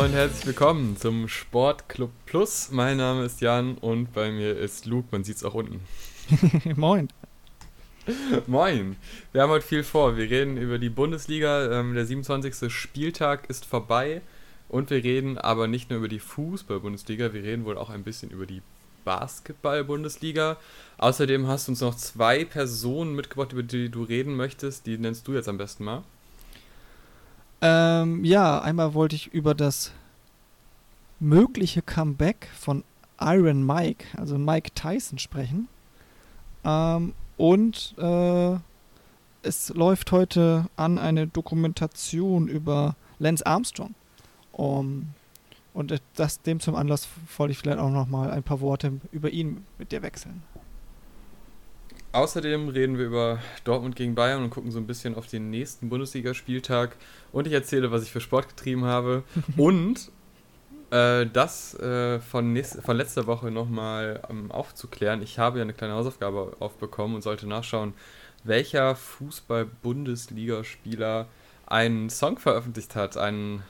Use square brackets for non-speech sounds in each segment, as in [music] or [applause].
Und herzlich willkommen zum Sportclub Plus. Mein Name ist Jan und bei mir ist Luke, man sieht es auch unten. [laughs] Moin. Moin. Wir haben heute viel vor. Wir reden über die Bundesliga. Ähm, der 27. Spieltag ist vorbei und wir reden aber nicht nur über die Fußball-Bundesliga, wir reden wohl auch ein bisschen über die Basketball-Bundesliga. Außerdem hast du uns noch zwei Personen mitgebracht, über die du reden möchtest. Die nennst du jetzt am besten mal. Ähm, ja, einmal wollte ich über das mögliche Comeback von Iron Mike, also Mike Tyson, sprechen. Ähm, und äh, es läuft heute an eine Dokumentation über Lance Armstrong. Um, und das dem zum Anlass wollte ich vielleicht auch noch mal ein paar Worte über ihn mit dir wechseln. Außerdem reden wir über Dortmund gegen Bayern und gucken so ein bisschen auf den nächsten Bundesligaspieltag. Und ich erzähle, was ich für Sport getrieben habe. [laughs] und äh, das äh, von, nächst, von letzter Woche nochmal ähm, aufzuklären. Ich habe ja eine kleine Hausaufgabe aufbekommen und sollte nachschauen, welcher Fußball-Bundesligaspieler einen Song veröffentlicht hat, einen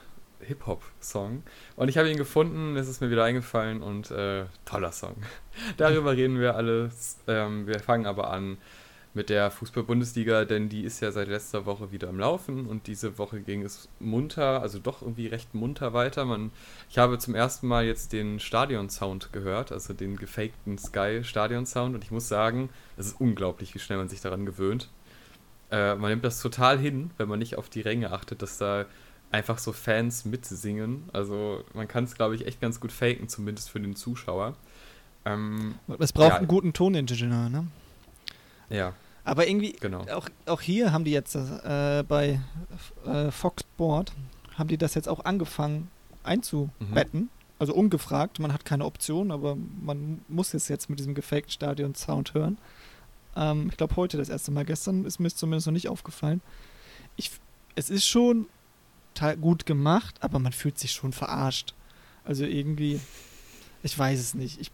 Hip-Hop-Song. Und ich habe ihn gefunden, es ist mir wieder eingefallen und äh, toller Song. [laughs] Darüber reden wir alles. Ähm, wir fangen aber an mit der Fußball-Bundesliga, denn die ist ja seit letzter Woche wieder am Laufen und diese Woche ging es munter, also doch irgendwie recht munter weiter. Man, ich habe zum ersten Mal jetzt den Stadion-Sound gehört, also den gefakten Sky-Stadion-Sound und ich muss sagen, es ist unglaublich, wie schnell man sich daran gewöhnt. Äh, man nimmt das total hin, wenn man nicht auf die Ränge achtet, dass da einfach so Fans mitsingen. Also man kann es, glaube ich, echt ganz gut faken, zumindest für den Zuschauer. Ähm, es braucht ja. einen guten Toningenieur, ne? Ja. Aber irgendwie, genau. auch, auch hier haben die jetzt äh, bei äh, Fox Sport, haben die das jetzt auch angefangen einzubetten. Mhm. Also ungefragt, man hat keine Option, aber man muss es jetzt mit diesem gefaked Stadion-Sound hören. Ähm, ich glaube heute das erste Mal, gestern ist mir zumindest noch nicht aufgefallen. Ich, es ist schon gut gemacht, aber man fühlt sich schon verarscht. Also irgendwie, ich weiß es nicht. Ich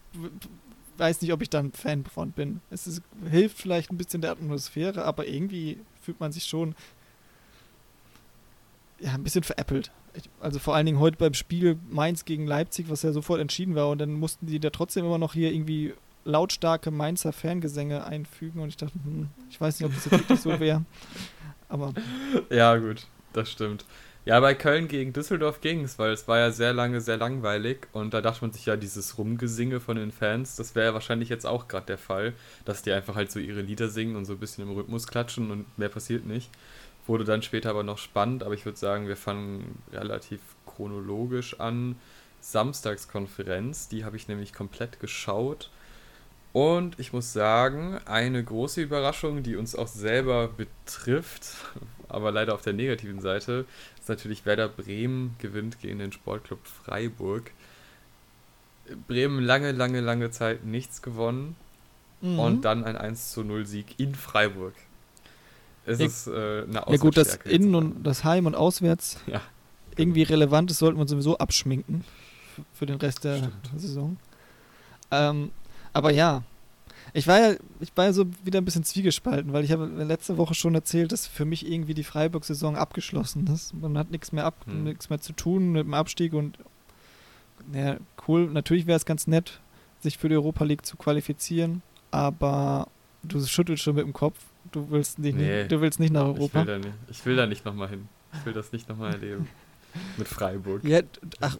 weiß nicht, ob ich da ein Fan von bin. Es ist, hilft vielleicht ein bisschen der Atmosphäre, aber irgendwie fühlt man sich schon ja, ein bisschen veräppelt. also vor allen Dingen heute beim Spiel Mainz gegen Leipzig, was ja sofort entschieden war und dann mussten die da trotzdem immer noch hier irgendwie lautstarke Mainzer Fangesänge einfügen und ich dachte, hm, ich weiß nicht, ob das jetzt wirklich so [laughs] wäre. Aber. Ja, gut, das stimmt. Ja, bei Köln gegen Düsseldorf ging es, weil es war ja sehr lange sehr langweilig und da dachte man sich ja, dieses Rumgesinge von den Fans, das wäre ja wahrscheinlich jetzt auch gerade der Fall, dass die einfach halt so ihre Lieder singen und so ein bisschen im Rhythmus klatschen und mehr passiert nicht. Wurde dann später aber noch spannend, aber ich würde sagen, wir fangen relativ chronologisch an. Samstagskonferenz, die habe ich nämlich komplett geschaut. Und ich muss sagen, eine große Überraschung, die uns auch selber betrifft, aber leider auf der negativen Seite, ist natürlich Werder Bremen gewinnt gegen den Sportclub Freiburg. Bremen lange, lange, lange Zeit nichts gewonnen mhm. und dann ein 1 zu 0 Sieg in Freiburg. Es ja, ist äh, eine Ja gut, das Innen- und das Heim- und Auswärts [laughs] ja. irgendwie relevant ist, sollten wir sowieso abschminken für den Rest der Stimmt. Saison. Ähm, aber ja, ich war ja, ich war ja so wieder ein bisschen zwiegespalten, weil ich habe letzte Woche schon erzählt, dass für mich irgendwie die Freiburg-Saison abgeschlossen ist. Man hat nichts mehr ab, hm. nichts mehr zu tun mit dem Abstieg und ja, cool. Natürlich wäre es ganz nett, sich für die Europa League zu qualifizieren, aber du schüttelst schon mit dem Kopf. Du willst nicht, nee, du willst nicht nach Europa. Ich will da nicht, ich will da nicht nochmal hin. Ich will das nicht nochmal erleben. [laughs] mit Freiburg. Ja, ach,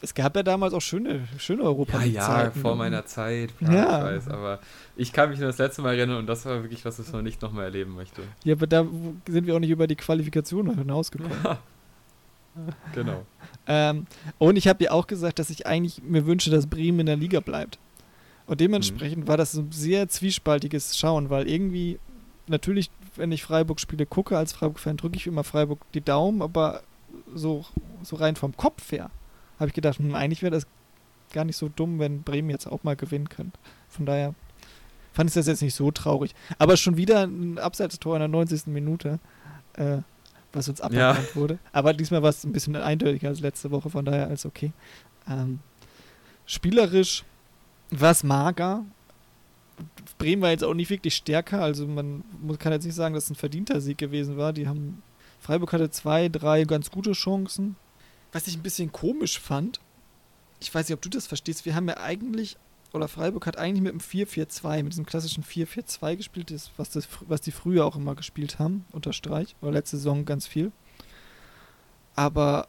es gab ja damals auch schöne, schöne europa Ja, ja, vor meiner Zeit, klar, ja. ich weiß, aber ich kann mich nur das letzte Mal erinnern und das war wirklich was, was man nicht nochmal erleben möchte. Ja, aber da sind wir auch nicht über die Qualifikation hinausgekommen. [laughs] genau. ähm, und ich habe dir auch gesagt, dass ich eigentlich mir wünsche, dass Bremen in der Liga bleibt. Und dementsprechend mhm. war das ein sehr zwiespaltiges Schauen, weil irgendwie, natürlich, wenn ich Freiburg-Spiele gucke, als Freiburg-Fan drücke ich immer Freiburg die Daumen, aber so, so rein vom Kopf her, habe ich gedacht, hm, eigentlich wäre das gar nicht so dumm, wenn Bremen jetzt auch mal gewinnen könnte. Von daher fand ich das jetzt nicht so traurig. Aber schon wieder ein Abseitstor in der 90. Minute, äh, was uns aberkannt ja. wurde. Aber diesmal war es ein bisschen eindeutiger als letzte Woche, von daher alles okay. Ähm, spielerisch war es mager. Bremen war jetzt auch nicht wirklich stärker, also man kann jetzt nicht sagen, dass es ein verdienter Sieg gewesen war. Die haben Freiburg hatte zwei, drei ganz gute Chancen. was ich ein bisschen komisch fand, ich weiß nicht, ob du das verstehst, wir haben ja eigentlich, oder Freiburg hat eigentlich mit dem 4-4-2, mit diesem klassischen 4-4-2 gespielt, was, das, was die früher auch immer gespielt haben, unter Streich, oder letzte Saison ganz viel. Aber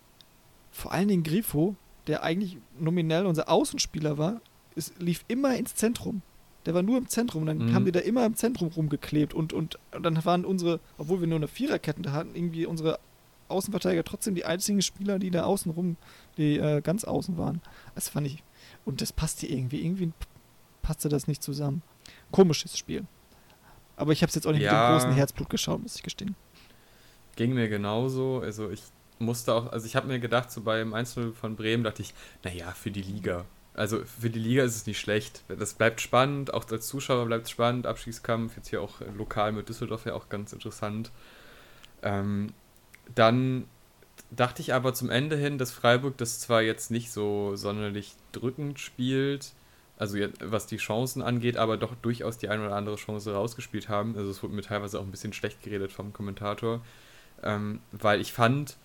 vor allen Dingen Grifo, der eigentlich nominell unser Außenspieler war, es lief immer ins Zentrum. Der war nur im Zentrum und dann mhm. haben die da immer im Zentrum rumgeklebt und, und, und dann waren unsere, obwohl wir nur eine Viererkette hatten, irgendwie unsere Außenverteidiger trotzdem die einzigen Spieler, die da außen rum, die äh, ganz außen waren. Das fand ich. Und das passte irgendwie. Irgendwie passte das nicht zusammen. Komisches Spiel. Aber ich habe es jetzt auch nicht ja, mit dem großen Herzblut geschaut, muss ich gestehen. Ging mir genauso. Also ich musste auch, also ich habe mir gedacht, so beim Einzel von Bremen dachte ich, naja, für die Liga. Also für die Liga ist es nicht schlecht. Das bleibt spannend, auch als Zuschauer bleibt es spannend. Abstiegskampf, jetzt hier auch lokal mit Düsseldorf ja auch ganz interessant. Ähm, dann dachte ich aber zum Ende hin, dass Freiburg das zwar jetzt nicht so sonderlich drückend spielt, also was die Chancen angeht, aber doch durchaus die eine oder andere Chance rausgespielt haben. Also es wurde mir teilweise auch ein bisschen schlecht geredet vom Kommentator, ähm, weil ich fand,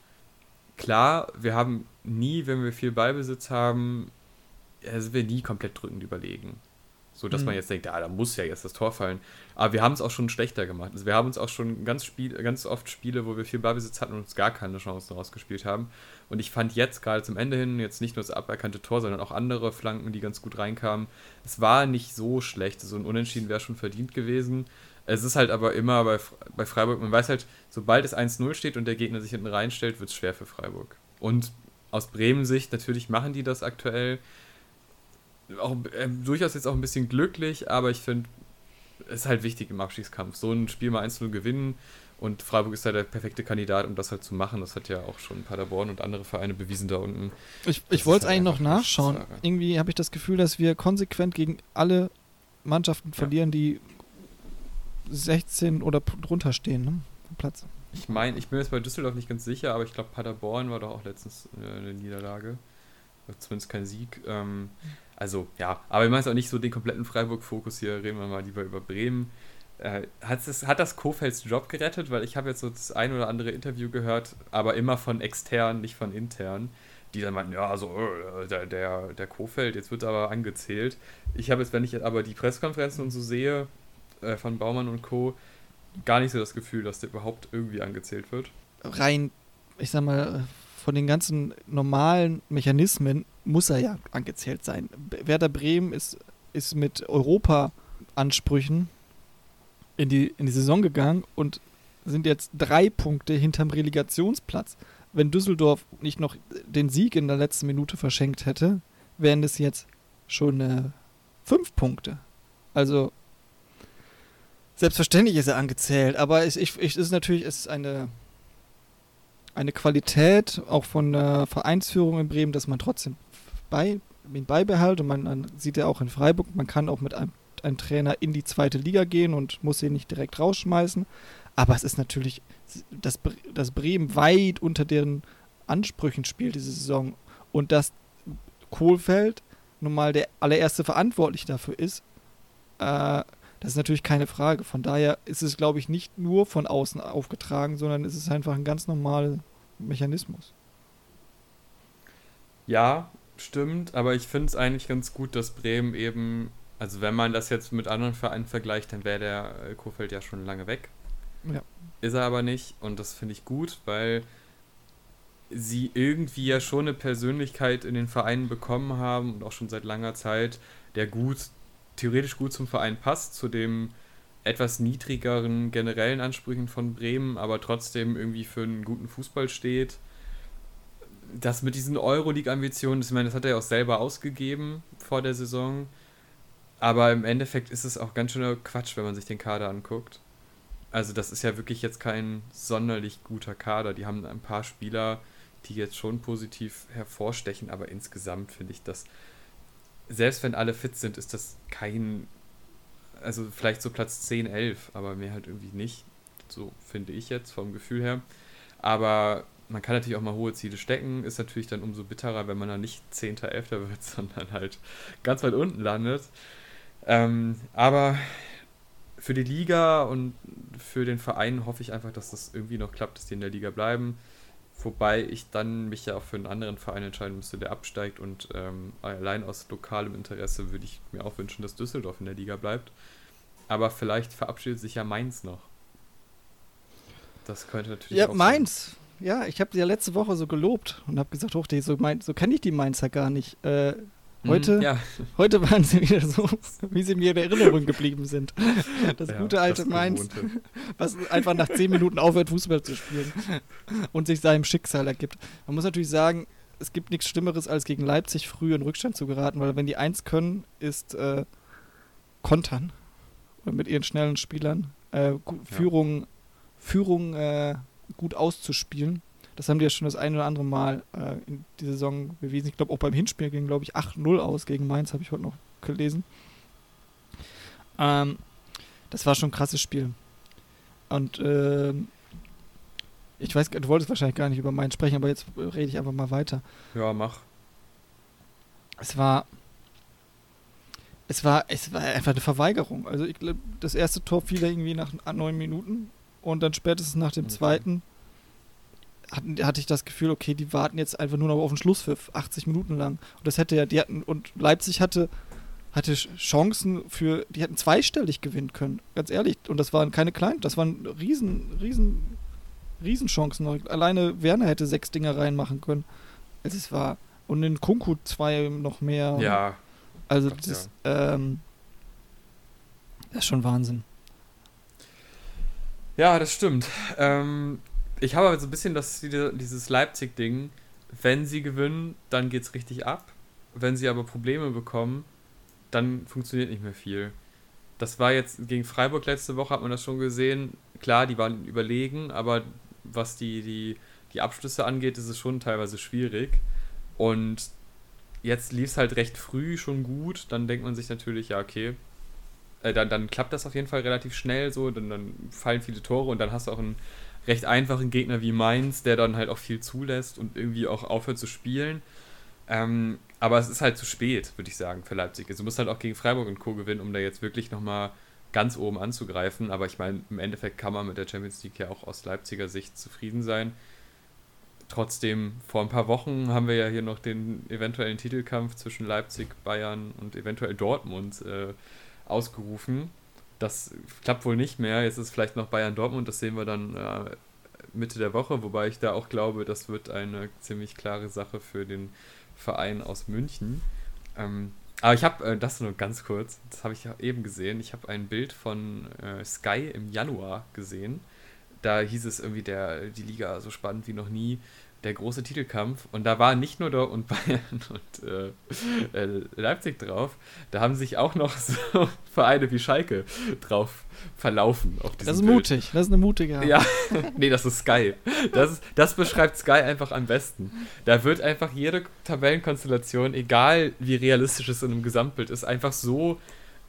klar, wir haben nie, wenn wir viel Ballbesitz haben, sind wir nie komplett drückend überlegen. So dass mhm. man jetzt denkt, ja, da muss ja jetzt das Tor fallen. Aber wir haben es auch schon schlechter gemacht. Also wir haben uns auch schon ganz, Spiel, ganz oft Spiele, wo wir viel Ballbesitz hatten und uns gar keine Chancen rausgespielt haben. Und ich fand jetzt gerade zum Ende hin jetzt nicht nur das aberkannte Tor, sondern auch andere Flanken, die ganz gut reinkamen. Es war nicht so schlecht. So ein Unentschieden wäre schon verdient gewesen. Es ist halt aber immer bei, bei Freiburg, man weiß halt, sobald es 1-0 steht und der Gegner sich hinten reinstellt, wird es schwer für Freiburg. Und aus Bremen Sicht, natürlich machen die das aktuell auch äh, durchaus jetzt auch ein bisschen glücklich, aber ich finde, es ist halt wichtig im Abstiegskampf. So ein Spiel mal 1-0 gewinnen und Freiburg ist da der perfekte Kandidat, um das halt zu machen. Das hat ja auch schon Paderborn und andere Vereine bewiesen da unten. Ich, ich wollte es halt eigentlich noch nachschauen. Irgendwie habe ich das Gefühl, dass wir konsequent gegen alle Mannschaften verlieren, ja. die 16 oder drunter stehen, ne? Platz. Ich meine, ich bin jetzt bei Düsseldorf nicht ganz sicher, aber ich glaube, Paderborn war doch auch letztens äh, eine Niederlage. Zumindest kein Sieg. Ähm, also ja, aber ich meine auch nicht so den kompletten Freiburg-Fokus hier, reden wir mal lieber über Bremen. Äh, hat, es, hat das Kofelds Job gerettet? Weil ich habe jetzt so das ein oder andere Interview gehört, aber immer von extern, nicht von intern, die dann meinten, ja, also äh, der, der, der Kofeld, jetzt wird aber angezählt. Ich habe jetzt, wenn ich aber die Pressekonferenzen und so sehe, äh, von Baumann und Co., gar nicht so das Gefühl, dass der überhaupt irgendwie angezählt wird. Rein, ich sag mal, von den ganzen normalen Mechanismen muss er ja angezählt sein. Werder Bremen ist, ist mit Europa-Ansprüchen in die, in die Saison gegangen und sind jetzt drei Punkte hinterm Relegationsplatz. Wenn Düsseldorf nicht noch den Sieg in der letzten Minute verschenkt hätte, wären es jetzt schon äh, fünf Punkte. Also selbstverständlich ist er angezählt, aber es, ich, ich, ist natürlich ist eine eine Qualität auch von der Vereinsführung in Bremen, dass man trotzdem bei, ihn beibehält und man, man sieht ja auch in Freiburg, man kann auch mit einem, einem Trainer in die zweite Liga gehen und muss ihn nicht direkt rausschmeißen. Aber es ist natürlich, dass, dass Bremen weit unter deren Ansprüchen spielt diese Saison und dass Kohlfeld nun mal der allererste Verantwortliche dafür ist, äh, das ist natürlich keine Frage. Von daher ist es, glaube ich, nicht nur von außen aufgetragen, sondern es ist einfach ein ganz normaler Mechanismus. Ja, stimmt, aber ich finde es eigentlich ganz gut, dass Bremen eben, also wenn man das jetzt mit anderen Vereinen vergleicht, dann wäre der äh, Kofeld ja schon lange weg. Ja. Ist er aber nicht und das finde ich gut, weil sie irgendwie ja schon eine Persönlichkeit in den Vereinen bekommen haben und auch schon seit langer Zeit, der gut theoretisch gut zum Verein passt, zu dem etwas niedrigeren generellen Ansprüchen von Bremen, aber trotzdem irgendwie für einen guten Fußball steht. Das mit diesen Euroleague-Ambitionen, ich meine, das hat er ja auch selber ausgegeben vor der Saison. Aber im Endeffekt ist es auch ganz schöner Quatsch, wenn man sich den Kader anguckt. Also, das ist ja wirklich jetzt kein sonderlich guter Kader. Die haben ein paar Spieler, die jetzt schon positiv hervorstechen, aber insgesamt finde ich das selbst wenn alle fit sind, ist das kein, also vielleicht so Platz 10, 11, aber mehr halt irgendwie nicht. So finde ich jetzt vom Gefühl her. Aber man kann natürlich auch mal hohe Ziele stecken, ist natürlich dann umso bitterer, wenn man dann nicht 10., 11. wird, [laughs] sondern halt ganz weit unten landet. Ähm, aber für die Liga und für den Verein hoffe ich einfach, dass das irgendwie noch klappt, dass die in der Liga bleiben. Wobei ich dann mich ja auch für einen anderen Verein entscheiden müsste, der absteigt. Und ähm, allein aus lokalem Interesse würde ich mir auch wünschen, dass Düsseldorf in der Liga bleibt. Aber vielleicht verabschiedet sich ja Mainz noch. Das könnte natürlich. Ja, Mainz. Sein. Ja, ich habe sie ja letzte Woche so gelobt und habe gesagt, hoch, so, so kenne ich die Mainzer gar nicht. Äh, Heute, mhm, ja. heute waren sie wieder so, wie sie mir in Erinnerung geblieben sind. [laughs] Das ja, gute alte das Mainz, [laughs] was einfach nach zehn Minuten aufhört, Fußball zu spielen [laughs] und sich seinem Schicksal ergibt. Man muss natürlich sagen, es gibt nichts Schlimmeres, als gegen Leipzig früh in Rückstand zu geraten, weil wenn die eins können, ist äh, kontern mit ihren schnellen Spielern, äh, Führung, Führung äh, gut auszuspielen. Das haben die ja schon das ein oder andere Mal äh, in die Saison bewiesen. Ich glaube, auch beim Hinspiel ging, glaube ich, 8-0 aus gegen Mainz, habe ich heute noch gelesen. Ähm, das war schon ein krasses Spiel. Und äh, ich weiß, du wolltest wahrscheinlich gar nicht über Mainz sprechen, aber jetzt rede ich einfach mal weiter. Ja, mach. Es war. Es war, es war einfach eine Verweigerung. Also ich glaube, das erste Tor fiel irgendwie nach neun Minuten und dann spätestens nach dem mhm. zweiten hatte ich das Gefühl, okay, die warten jetzt einfach nur noch auf den Schlusspfiff, 80 Minuten lang. Und das hätte ja, die hatten, und Leipzig hatte, hatte Chancen für, die hätten zweistellig gewinnen können, ganz ehrlich. Und das waren keine kleinen, das waren riesen, riesen, Riesenchancen. Alleine Werner hätte sechs Dinger reinmachen können. Also es war, und in Kunku zwei noch mehr. Ja. Also Gott, das, ja. ähm, das ist schon Wahnsinn. Ja, das stimmt. Ähm, ich habe aber so ein bisschen das, dieses Leipzig-Ding. Wenn sie gewinnen, dann geht es richtig ab. Wenn sie aber Probleme bekommen, dann funktioniert nicht mehr viel. Das war jetzt gegen Freiburg letzte Woche, hat man das schon gesehen. Klar, die waren überlegen, aber was die, die, die Abschlüsse angeht, ist es schon teilweise schwierig. Und jetzt lief es halt recht früh schon gut. Dann denkt man sich natürlich, ja, okay, äh, dann, dann klappt das auf jeden Fall relativ schnell so. Dann, dann fallen viele Tore und dann hast du auch ein recht einfachen Gegner wie Mainz, der dann halt auch viel zulässt und irgendwie auch aufhört zu spielen. Ähm, aber es ist halt zu spät, würde ich sagen, für Leipzig. Also du musst halt auch gegen Freiburg und Co. gewinnen, um da jetzt wirklich nochmal ganz oben anzugreifen. Aber ich meine, im Endeffekt kann man mit der Champions League ja auch aus Leipziger Sicht zufrieden sein. Trotzdem, vor ein paar Wochen haben wir ja hier noch den eventuellen Titelkampf zwischen Leipzig, Bayern und eventuell Dortmund äh, ausgerufen. Das klappt wohl nicht mehr. Jetzt ist vielleicht noch Bayern Dortmund, das sehen wir dann äh, Mitte der Woche, wobei ich da auch glaube, das wird eine ziemlich klare Sache für den Verein aus München. Ähm, aber ich habe, äh, das nur ganz kurz, das habe ich ja eben gesehen, ich habe ein Bild von äh, Sky im Januar gesehen. Da hieß es irgendwie, der, die Liga so spannend wie noch nie der große Titelkampf. Und da war nicht nur Dortmund, [laughs] Bayern und äh, äh, Leipzig drauf, da haben sich auch noch [laughs] so Vereine wie Schalke drauf verlaufen. das ist Bild. mutig, das ist eine mutige Art. Ja, [laughs] nee, das ist Sky. Das, ist, das beschreibt Sky einfach am besten. Da wird einfach jede Tabellenkonstellation, egal wie realistisch es in einem Gesamtbild ist, einfach so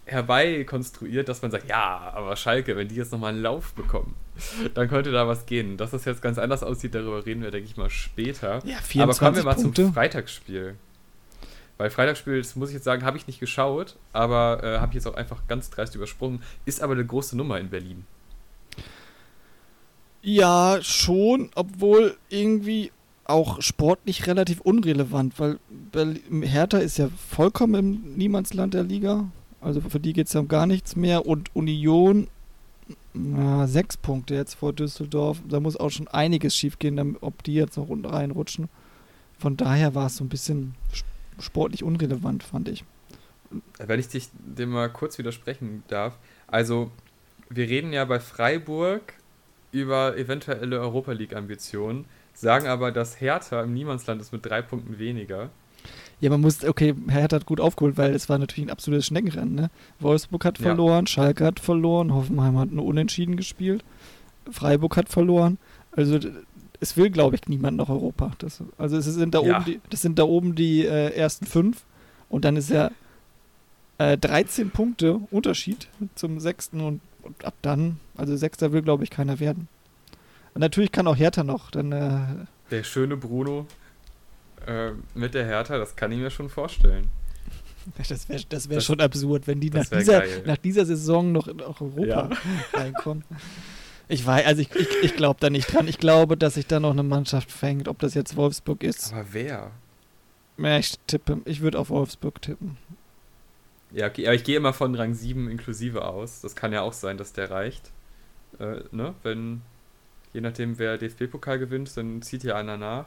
herbeikonstruiert, dass man sagt, ja, aber Schalke, wenn die jetzt nochmal einen Lauf bekommen, [laughs] dann könnte da was gehen. Dass das jetzt ganz anders aussieht, darüber reden wir, denke ich mal, später. Ja, 24 aber kommen wir mal Punkte. zum Freitagsspiel. Weil Freitagsspiel, das muss ich jetzt sagen, habe ich nicht geschaut, aber äh, habe ich jetzt auch einfach ganz dreist übersprungen. Ist aber eine große Nummer in Berlin. Ja, schon, obwohl irgendwie auch sportlich relativ unrelevant, weil Hertha ist ja vollkommen im Niemandsland der Liga. Also für die geht es ja um gar nichts mehr. Und Union, na, sechs Punkte jetzt vor Düsseldorf. Da muss auch schon einiges schiefgehen, ob die jetzt noch reinrutschen. Von daher war es so ein bisschen sportlich unrelevant, fand ich. Wenn ich dich dem mal kurz widersprechen darf. Also, wir reden ja bei Freiburg über eventuelle Europa League-Ambitionen, sagen aber, dass Hertha im Niemandsland ist mit drei Punkten weniger. Ja, man muss, okay, Hertha hat gut aufgeholt, weil es war natürlich ein absolutes Schneckenrennen. Ne? Wolfsburg hat verloren, ja. Schalke hat verloren, Hoffenheim hat nur unentschieden gespielt, Freiburg hat verloren. Also es will, glaube ich, niemand nach Europa. Das, also es sind da ja. oben die, das sind da oben die äh, ersten fünf und dann ist ja äh, 13 Punkte Unterschied zum sechsten und, und ab dann, also sechster will, glaube ich, keiner werden. Und natürlich kann auch Hertha noch dann. Äh, Der schöne Bruno äh, mit der Hertha, das kann ich mir schon vorstellen. [laughs] Das wäre das wär das, schon absurd, wenn die nach dieser, nach dieser Saison noch in Europa ja. [laughs] reinkommen. Ich weiß, also ich, ich, ich glaube da nicht dran. Ich glaube, dass sich da noch eine Mannschaft fängt, ob das jetzt Wolfsburg ist. Aber wer? Ja, ich tippe, ich würde auf Wolfsburg tippen. Ja, okay, aber ich gehe immer von Rang 7 inklusive aus. Das kann ja auch sein, dass der reicht. Äh, ne? Wenn, je nachdem, wer DFB-Pokal gewinnt, dann zieht hier einer nach.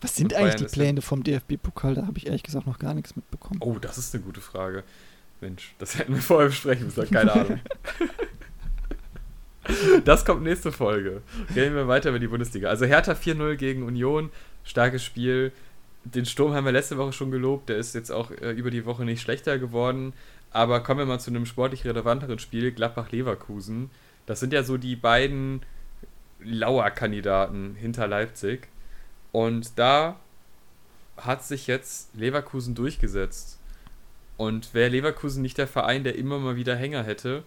Was sind eigentlich die Pläne vom DFB-Pokal? Da habe ich ehrlich gesagt noch gar nichts mitbekommen. Oh, das ist eine gute Frage. Mensch, das hätten wir vorher besprechen müssen. Keine Ahnung. [laughs] das kommt nächste Folge. Gehen wir weiter über die Bundesliga. Also Hertha 4-0 gegen Union. Starkes Spiel. Den Sturm haben wir letzte Woche schon gelobt. Der ist jetzt auch äh, über die Woche nicht schlechter geworden. Aber kommen wir mal zu einem sportlich relevanteren Spiel. Gladbach-Leverkusen. Das sind ja so die beiden Lauer-Kandidaten hinter Leipzig. Und da hat sich jetzt Leverkusen durchgesetzt. Und wäre Leverkusen nicht der Verein, der immer mal wieder Hänger hätte,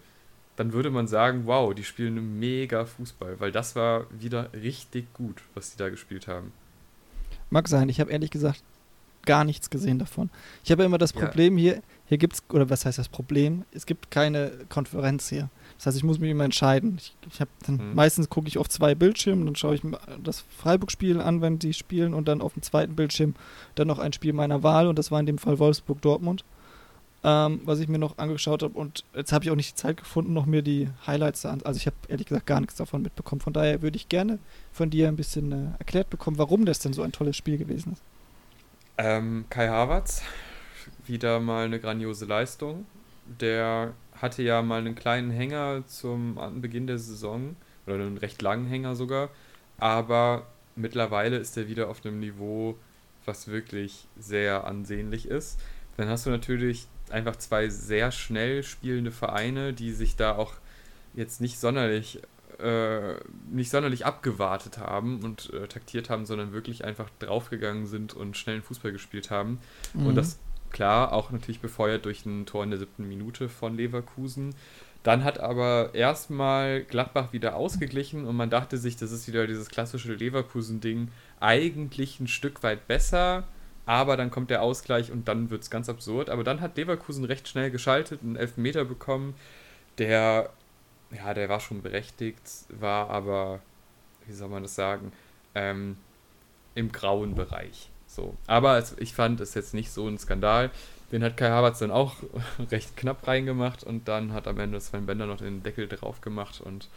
dann würde man sagen, wow, die spielen mega Fußball, weil das war wieder richtig gut, was die da gespielt haben. Mag sein, ich habe ehrlich gesagt gar nichts gesehen davon. Ich habe immer das Problem ja. hier, hier gibt es, oder was heißt das Problem? Es gibt keine Konferenz hier. Das heißt, ich muss mich immer entscheiden. Ich, ich habe dann mhm. meistens gucke ich auf zwei Bildschirmen, dann schaue ich mir das Freiburg-Spiel an, wenn die spielen, und dann auf dem zweiten Bildschirm dann noch ein Spiel meiner Wahl, und das war in dem Fall Wolfsburg-Dortmund, ähm, was ich mir noch angeschaut habe. Und jetzt habe ich auch nicht die Zeit gefunden, noch mir die Highlights an. Also ich habe ehrlich gesagt gar nichts davon mitbekommen. Von daher würde ich gerne von dir ein bisschen äh, erklärt bekommen, warum das denn so ein tolles Spiel gewesen ist. Ähm, Kai Havertz, wieder mal eine grandiose Leistung. Der hatte ja mal einen kleinen Hänger zum Beginn der Saison oder einen recht langen Hänger sogar, aber mittlerweile ist er wieder auf einem Niveau, was wirklich sehr ansehnlich ist. Dann hast du natürlich einfach zwei sehr schnell spielende Vereine, die sich da auch jetzt nicht sonderlich äh, nicht sonderlich abgewartet haben und äh, taktiert haben, sondern wirklich einfach draufgegangen sind und schnellen Fußball gespielt haben. Mhm. Und das Klar, auch natürlich befeuert durch ein Tor in der siebten Minute von Leverkusen. Dann hat aber erstmal Gladbach wieder ausgeglichen und man dachte sich, das ist wieder dieses klassische Leverkusen-Ding, eigentlich ein Stück weit besser, aber dann kommt der Ausgleich und dann wird es ganz absurd. Aber dann hat Leverkusen recht schnell geschaltet, einen Elfmeter bekommen, der, ja, der war schon berechtigt, war aber, wie soll man das sagen, ähm, im grauen Bereich. So. Aber es, ich fand es jetzt nicht so ein Skandal. Den hat Kai Havertz dann auch [laughs] recht knapp reingemacht und dann hat am Ende Sven Bender noch den Deckel drauf gemacht und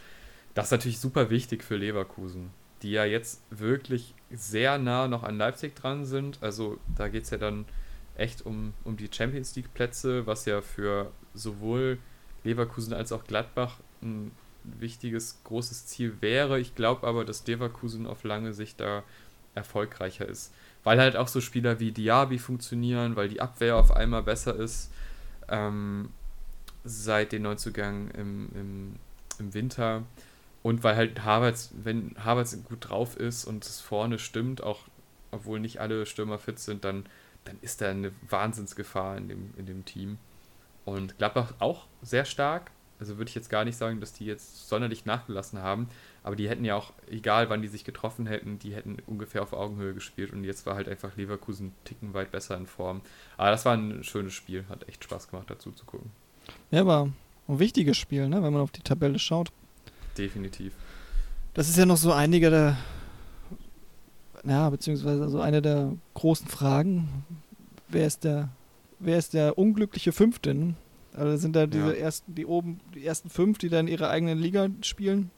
das ist natürlich super wichtig für Leverkusen, die ja jetzt wirklich sehr nah noch an Leipzig dran sind. Also da geht es ja dann echt um, um die Champions League Plätze, was ja für sowohl Leverkusen als auch Gladbach ein wichtiges, großes Ziel wäre. Ich glaube aber, dass Leverkusen auf lange Sicht da erfolgreicher ist weil halt auch so Spieler wie Diaby funktionieren, weil die Abwehr auf einmal besser ist. Ähm, seit den Neuzugängen im, im, im Winter. Und weil halt Havertz, wenn Havertz gut drauf ist und es vorne stimmt, auch obwohl nicht alle Stürmer fit sind, dann, dann ist da eine Wahnsinnsgefahr in dem, in dem Team. Und Gladbach auch sehr stark. Also würde ich jetzt gar nicht sagen, dass die jetzt sonderlich nachgelassen haben. Aber die hätten ja auch, egal wann die sich getroffen hätten, die hätten ungefähr auf Augenhöhe gespielt und jetzt war halt einfach Leverkusen ticken weit besser in Form. Aber das war ein schönes Spiel, hat echt Spaß gemacht dazu zu gucken. Ja, war ein wichtiges Spiel, ne, wenn man auf die Tabelle schaut. Definitiv. Das ist ja noch so einige der, ja, beziehungsweise so eine der großen Fragen. Wer ist der, wer ist der unglückliche Fünfte? Also sind da diese ja. ersten, die oben, die ersten fünf, die dann ihre eigene Liga spielen.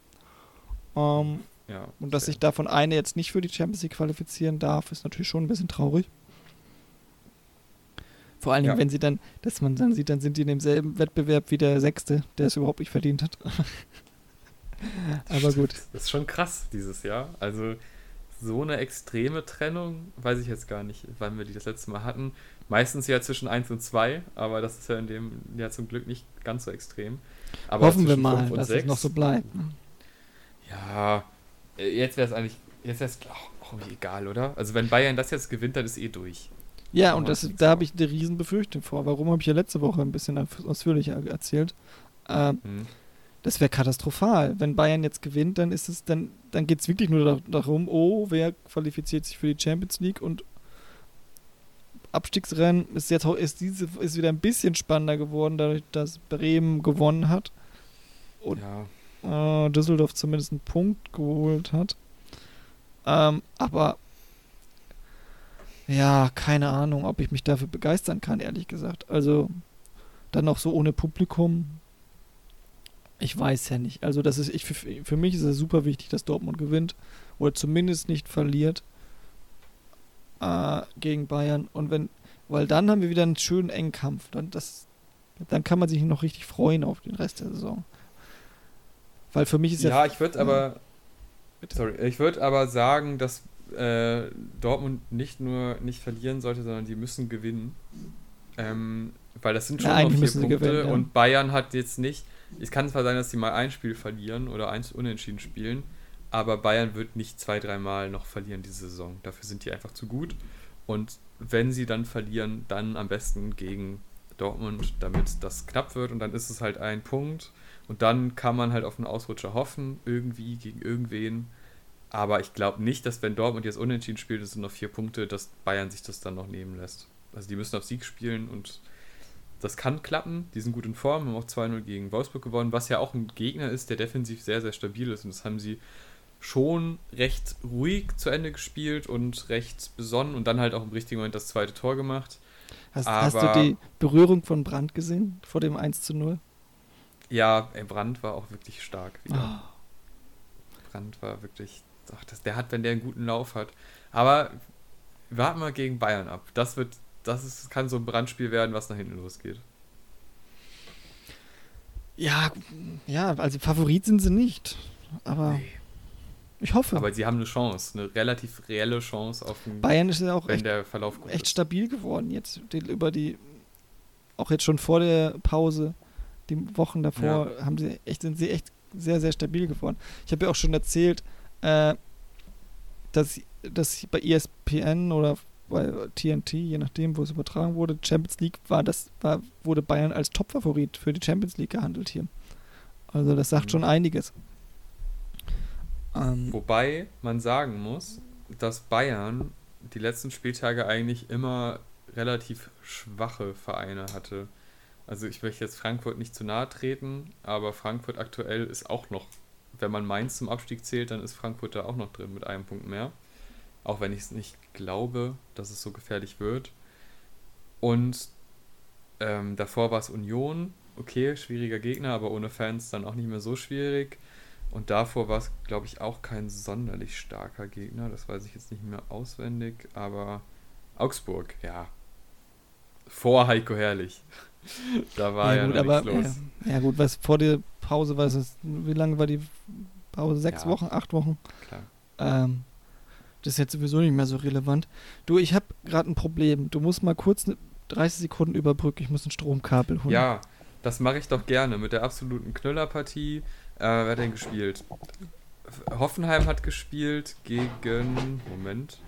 Ähm, ja, und dass sich davon eine jetzt nicht für die Champions League qualifizieren darf, ist natürlich schon ein bisschen traurig. Vor allen Dingen, ja. wenn sie dann, dass man dann sieht, dann sind die in demselben Wettbewerb wie der Sechste, der es überhaupt nicht verdient hat. [laughs] Aber gut. Das ist schon krass dieses Jahr. Also so eine extreme Trennung, weiß ich jetzt gar nicht, wann wir die das letzte Mal hatten. Meistens ja zwischen 1 und 2, aber das ist ja in dem Jahr zum Glück nicht ganz so extrem. Aber Hoffen wir mal, dass 6, es noch so bleibt. Ja, äh, jetzt wäre es eigentlich, jetzt wäre es auch irgendwie egal, oder? Also wenn Bayern das jetzt gewinnt, dann ist eh durch. Ja, und das, da habe ich eine riesen Befürchtung vor. Warum habe ich ja letzte Woche ein bisschen ausführlicher erzählt? Ähm, hm. Das wäre katastrophal. Wenn Bayern jetzt gewinnt, dann ist es, dann, dann geht es wirklich nur darum, oh, wer qualifiziert sich für die Champions League und Abstiegsrennen ist jetzt ist diese ist wieder ein bisschen spannender geworden, dadurch, dass Bremen gewonnen hat. Und ja äh, Düsseldorf zumindest einen Punkt geholt hat. Ähm, aber ja, keine Ahnung, ob ich mich dafür begeistern kann, ehrlich gesagt. Also dann noch so ohne Publikum. Ich weiß ja nicht. Also das ist ich für, für mich ist es super wichtig, dass Dortmund gewinnt oder zumindest nicht verliert äh, gegen Bayern. Und wenn, weil dann haben wir wieder einen schönen engen Kampf. Dann das, dann kann man sich noch richtig freuen auf den Rest der Saison. Weil für mich ist ja. Ja, ich würde aber. Sorry, ich würde aber sagen, dass äh, Dortmund nicht nur nicht verlieren sollte, sondern die müssen gewinnen. Ähm, weil das sind schon ja, noch vier Punkte gewinnen, ja. und Bayern hat jetzt nicht. Es kann zwar sein, dass sie mal ein Spiel verlieren oder eins unentschieden spielen, aber Bayern wird nicht zwei, dreimal noch verlieren diese Saison. Dafür sind die einfach zu gut. Und wenn sie dann verlieren, dann am besten gegen Dortmund, damit das knapp wird und dann ist es halt ein Punkt und dann kann man halt auf einen Ausrutscher hoffen, irgendwie gegen irgendwen. Aber ich glaube nicht, dass wenn Dortmund jetzt unentschieden spielt, es sind noch vier Punkte, dass Bayern sich das dann noch nehmen lässt. Also die müssen auf Sieg spielen und das kann klappen. Die sind gut in Form, haben auch 2-0 gegen Wolfsburg gewonnen, was ja auch ein Gegner ist, der defensiv sehr, sehr stabil ist. Und das haben sie schon recht ruhig zu Ende gespielt und recht besonnen und dann halt auch im richtigen Moment das zweite Tor gemacht. Hast, hast du die Berührung von Brand gesehen vor dem 1 zu 0? Ja, ey, Brand war auch wirklich stark wieder. Oh. Brand war wirklich, ach, das, der hat, wenn der einen guten Lauf hat. Aber warten wir gegen Bayern ab. Das wird, das ist, kann so ein Brandspiel werden, was nach hinten losgeht. Ja, ja, also Favorit sind sie nicht. Aber nee. ich hoffe. Aber sie haben eine Chance, eine relativ reelle Chance auf den, Bayern ist ja auch echt, der Verlauf gut echt stabil geworden jetzt über die auch jetzt schon vor der Pause die Wochen davor ja. haben sie echt, sind sie echt sehr, sehr stabil geworden. Ich habe ja auch schon erzählt, äh, dass, dass bei ESPN oder bei TNT, je nachdem, wo es übertragen wurde, Champions League war, das war, wurde Bayern als Topfavorit für die Champions League gehandelt hier. Also das sagt mhm. schon einiges. Ähm, Wobei man sagen muss, dass Bayern die letzten Spieltage eigentlich immer relativ schwache Vereine hatte. Also ich möchte jetzt Frankfurt nicht zu nahe treten, aber Frankfurt aktuell ist auch noch, wenn man Mainz zum Abstieg zählt, dann ist Frankfurt da auch noch drin mit einem Punkt mehr. Auch wenn ich es nicht glaube, dass es so gefährlich wird. Und ähm, davor war es Union, okay, schwieriger Gegner, aber ohne Fans dann auch nicht mehr so schwierig. Und davor war es, glaube ich, auch kein sonderlich starker Gegner. Das weiß ich jetzt nicht mehr auswendig, aber Augsburg, ja. Vor Heiko Herrlich da war ja, ja gut, aber, los. Ja, ja, gut, was vor der Pause war es, wie lange war die Pause? Sechs ja, Wochen, acht Wochen? Klar. Ähm, das ist jetzt sowieso nicht mehr so relevant. Du, ich habe gerade ein Problem. Du musst mal kurz 30 Sekunden überbrücken. Ich muss ein Stromkabel holen. Ja, das mache ich doch gerne. Mit der absoluten Knüllerpartie. Äh, wer hat denn gespielt? Hoffenheim hat gespielt gegen. Moment.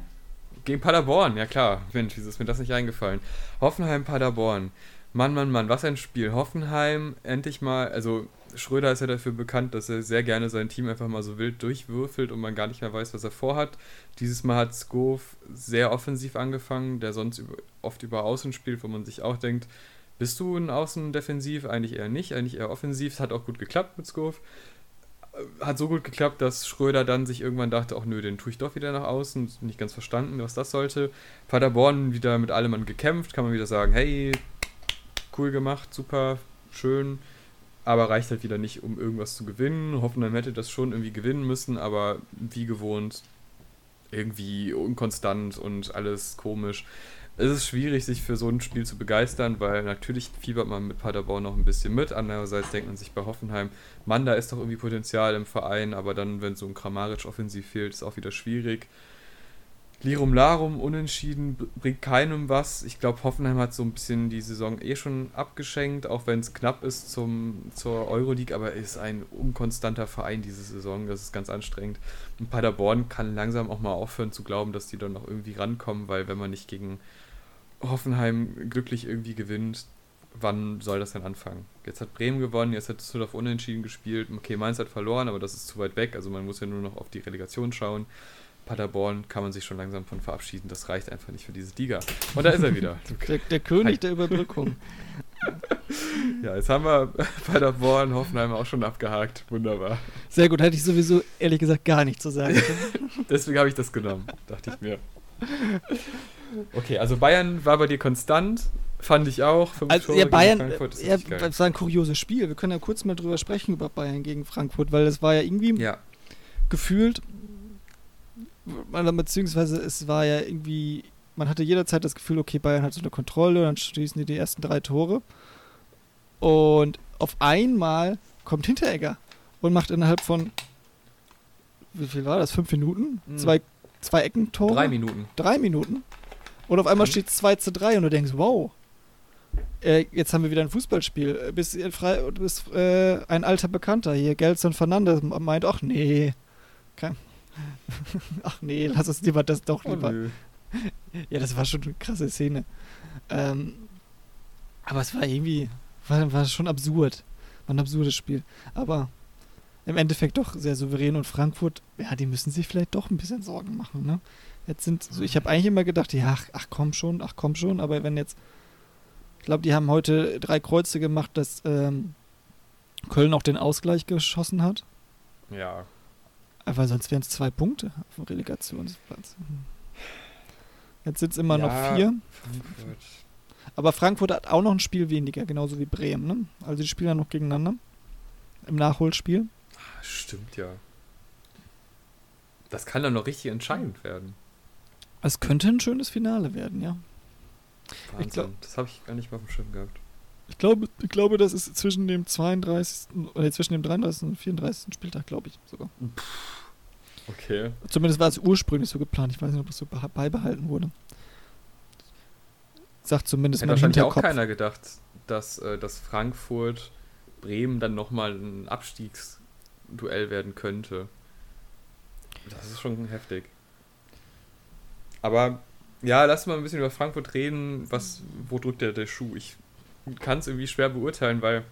Gegen Paderborn, ja klar. Mensch, wieso ist mir das nicht eingefallen? Hoffenheim-Paderborn. Mann, Mann, Mann, was ein Spiel. Hoffenheim endlich mal, also Schröder ist ja dafür bekannt, dass er sehr gerne sein Team einfach mal so wild durchwürfelt und man gar nicht mehr weiß, was er vorhat. Dieses Mal hat Skov sehr offensiv angefangen, der sonst oft über Außen spielt, wo man sich auch denkt, bist du ein Außendefensiv? Eigentlich eher nicht, eigentlich eher offensiv. Es hat auch gut geklappt mit Skov. Hat so gut geklappt, dass Schröder dann sich irgendwann dachte, ach nö, den tue ich doch wieder nach außen. Nicht ganz verstanden, was das sollte. Paderborn wieder mit allem gekämpft, kann man wieder sagen, hey, cool gemacht, super, schön, aber reicht halt wieder nicht, um irgendwas zu gewinnen. Hoffenheim hätte das schon irgendwie gewinnen müssen, aber wie gewohnt, irgendwie unkonstant und alles komisch. Es ist schwierig, sich für so ein Spiel zu begeistern, weil natürlich fiebert man mit Paderborn noch ein bisschen mit. Andererseits denkt man sich bei Hoffenheim, Mann, da ist doch irgendwie Potenzial im Verein, aber dann, wenn so ein Kramaric offensiv fehlt, ist auch wieder schwierig. Lirum Larum, unentschieden, bringt keinem was. Ich glaube, Hoffenheim hat so ein bisschen die Saison eh schon abgeschenkt, auch wenn es knapp ist zum, zur Euroleague, aber ist ein unkonstanter Verein diese Saison. Das ist ganz anstrengend. Und Paderborn kann langsam auch mal aufhören zu glauben, dass die dann noch irgendwie rankommen, weil wenn man nicht gegen Hoffenheim glücklich irgendwie gewinnt, wann soll das denn anfangen? Jetzt hat Bremen gewonnen, jetzt hat Düsseldorf unentschieden gespielt. Okay, Mainz hat verloren, aber das ist zu weit weg. Also man muss ja nur noch auf die Relegation schauen. Paderborn kann man sich schon langsam von verabschieden. Das reicht einfach nicht für diese Liga. Und da ist er wieder. [laughs] der, der König Hi. der Überbrückung. [laughs] Ja, jetzt haben wir [laughs] bei der Born Hoffenheim auch schon abgehakt. Wunderbar. Sehr gut, hätte ich sowieso ehrlich gesagt gar nichts zu sagen. Deswegen habe ich das genommen, dachte ich mir. Okay, also Bayern war bei dir konstant, fand ich auch. also, ja, Bayern, ja, das war ein kurioses Spiel. Wir können ja kurz mal drüber sprechen über Bayern gegen Frankfurt, weil es war ja irgendwie ja. gefühlt, beziehungsweise es war ja irgendwie, man hatte jederzeit das Gefühl, okay, Bayern hat so eine Kontrolle, dann schießen die die ersten drei Tore. Und auf einmal kommt Hinteregger und macht innerhalb von, wie viel war das, fünf Minuten? Mhm. Zwei, zwei Eckentore? Drei Minuten. Drei Minuten. Und auf einmal mhm. steht es 2 zu 3 und du denkst, wow, äh, jetzt haben wir wieder ein Fußballspiel. Bis, frei, bis äh, ein alter Bekannter hier, Gelson Fernandes, meint, ach nee. Kein, [laughs] ach nee, lass uns lieber das doch oh, lieber. Oh, [laughs] ja, das war schon eine krasse Szene. Ähm, aber es war irgendwie, war, war schon absurd. War ein absurdes Spiel. Aber im Endeffekt doch sehr souverän und Frankfurt, ja, die müssen sich vielleicht doch ein bisschen Sorgen machen, ne? Jetzt sind so, ich habe eigentlich immer gedacht, ja, ach, ach komm schon, ach komm schon, aber wenn jetzt, ich glaube, die haben heute drei Kreuze gemacht, dass ähm, Köln auch den Ausgleich geschossen hat. Ja. Aber sonst wären es zwei Punkte auf dem Relegationsplatz. Jetzt sind es immer ja, noch vier. Frankfurt. Aber Frankfurt hat auch noch ein Spiel weniger, genauso wie Bremen. Ne? Also die spielen ja noch gegeneinander im Nachholspiel. Stimmt ja. Das kann dann noch richtig entscheidend werden. Es könnte ein schönes Finale werden, ja. Wahnsinn. Glaub, das habe ich gar nicht mal auf dem Schirm gehabt. Ich glaube, ich glaube, das ist zwischen dem 32. oder zwischen dem 33. und 34. Spieltag, glaube ich sogar. Okay. Zumindest war es ursprünglich so geplant. Ich weiß nicht, ob das so beibehalten wurde. Sagt zumindest Hätte mein wahrscheinlich auch keiner gedacht, dass, äh, dass Frankfurt Bremen dann nochmal ein Abstiegsduell werden könnte. Das ist schon heftig. Aber ja, lass mal ein bisschen über Frankfurt reden. Was, wo drückt der, der Schuh? Ich kann es irgendwie schwer beurteilen, weil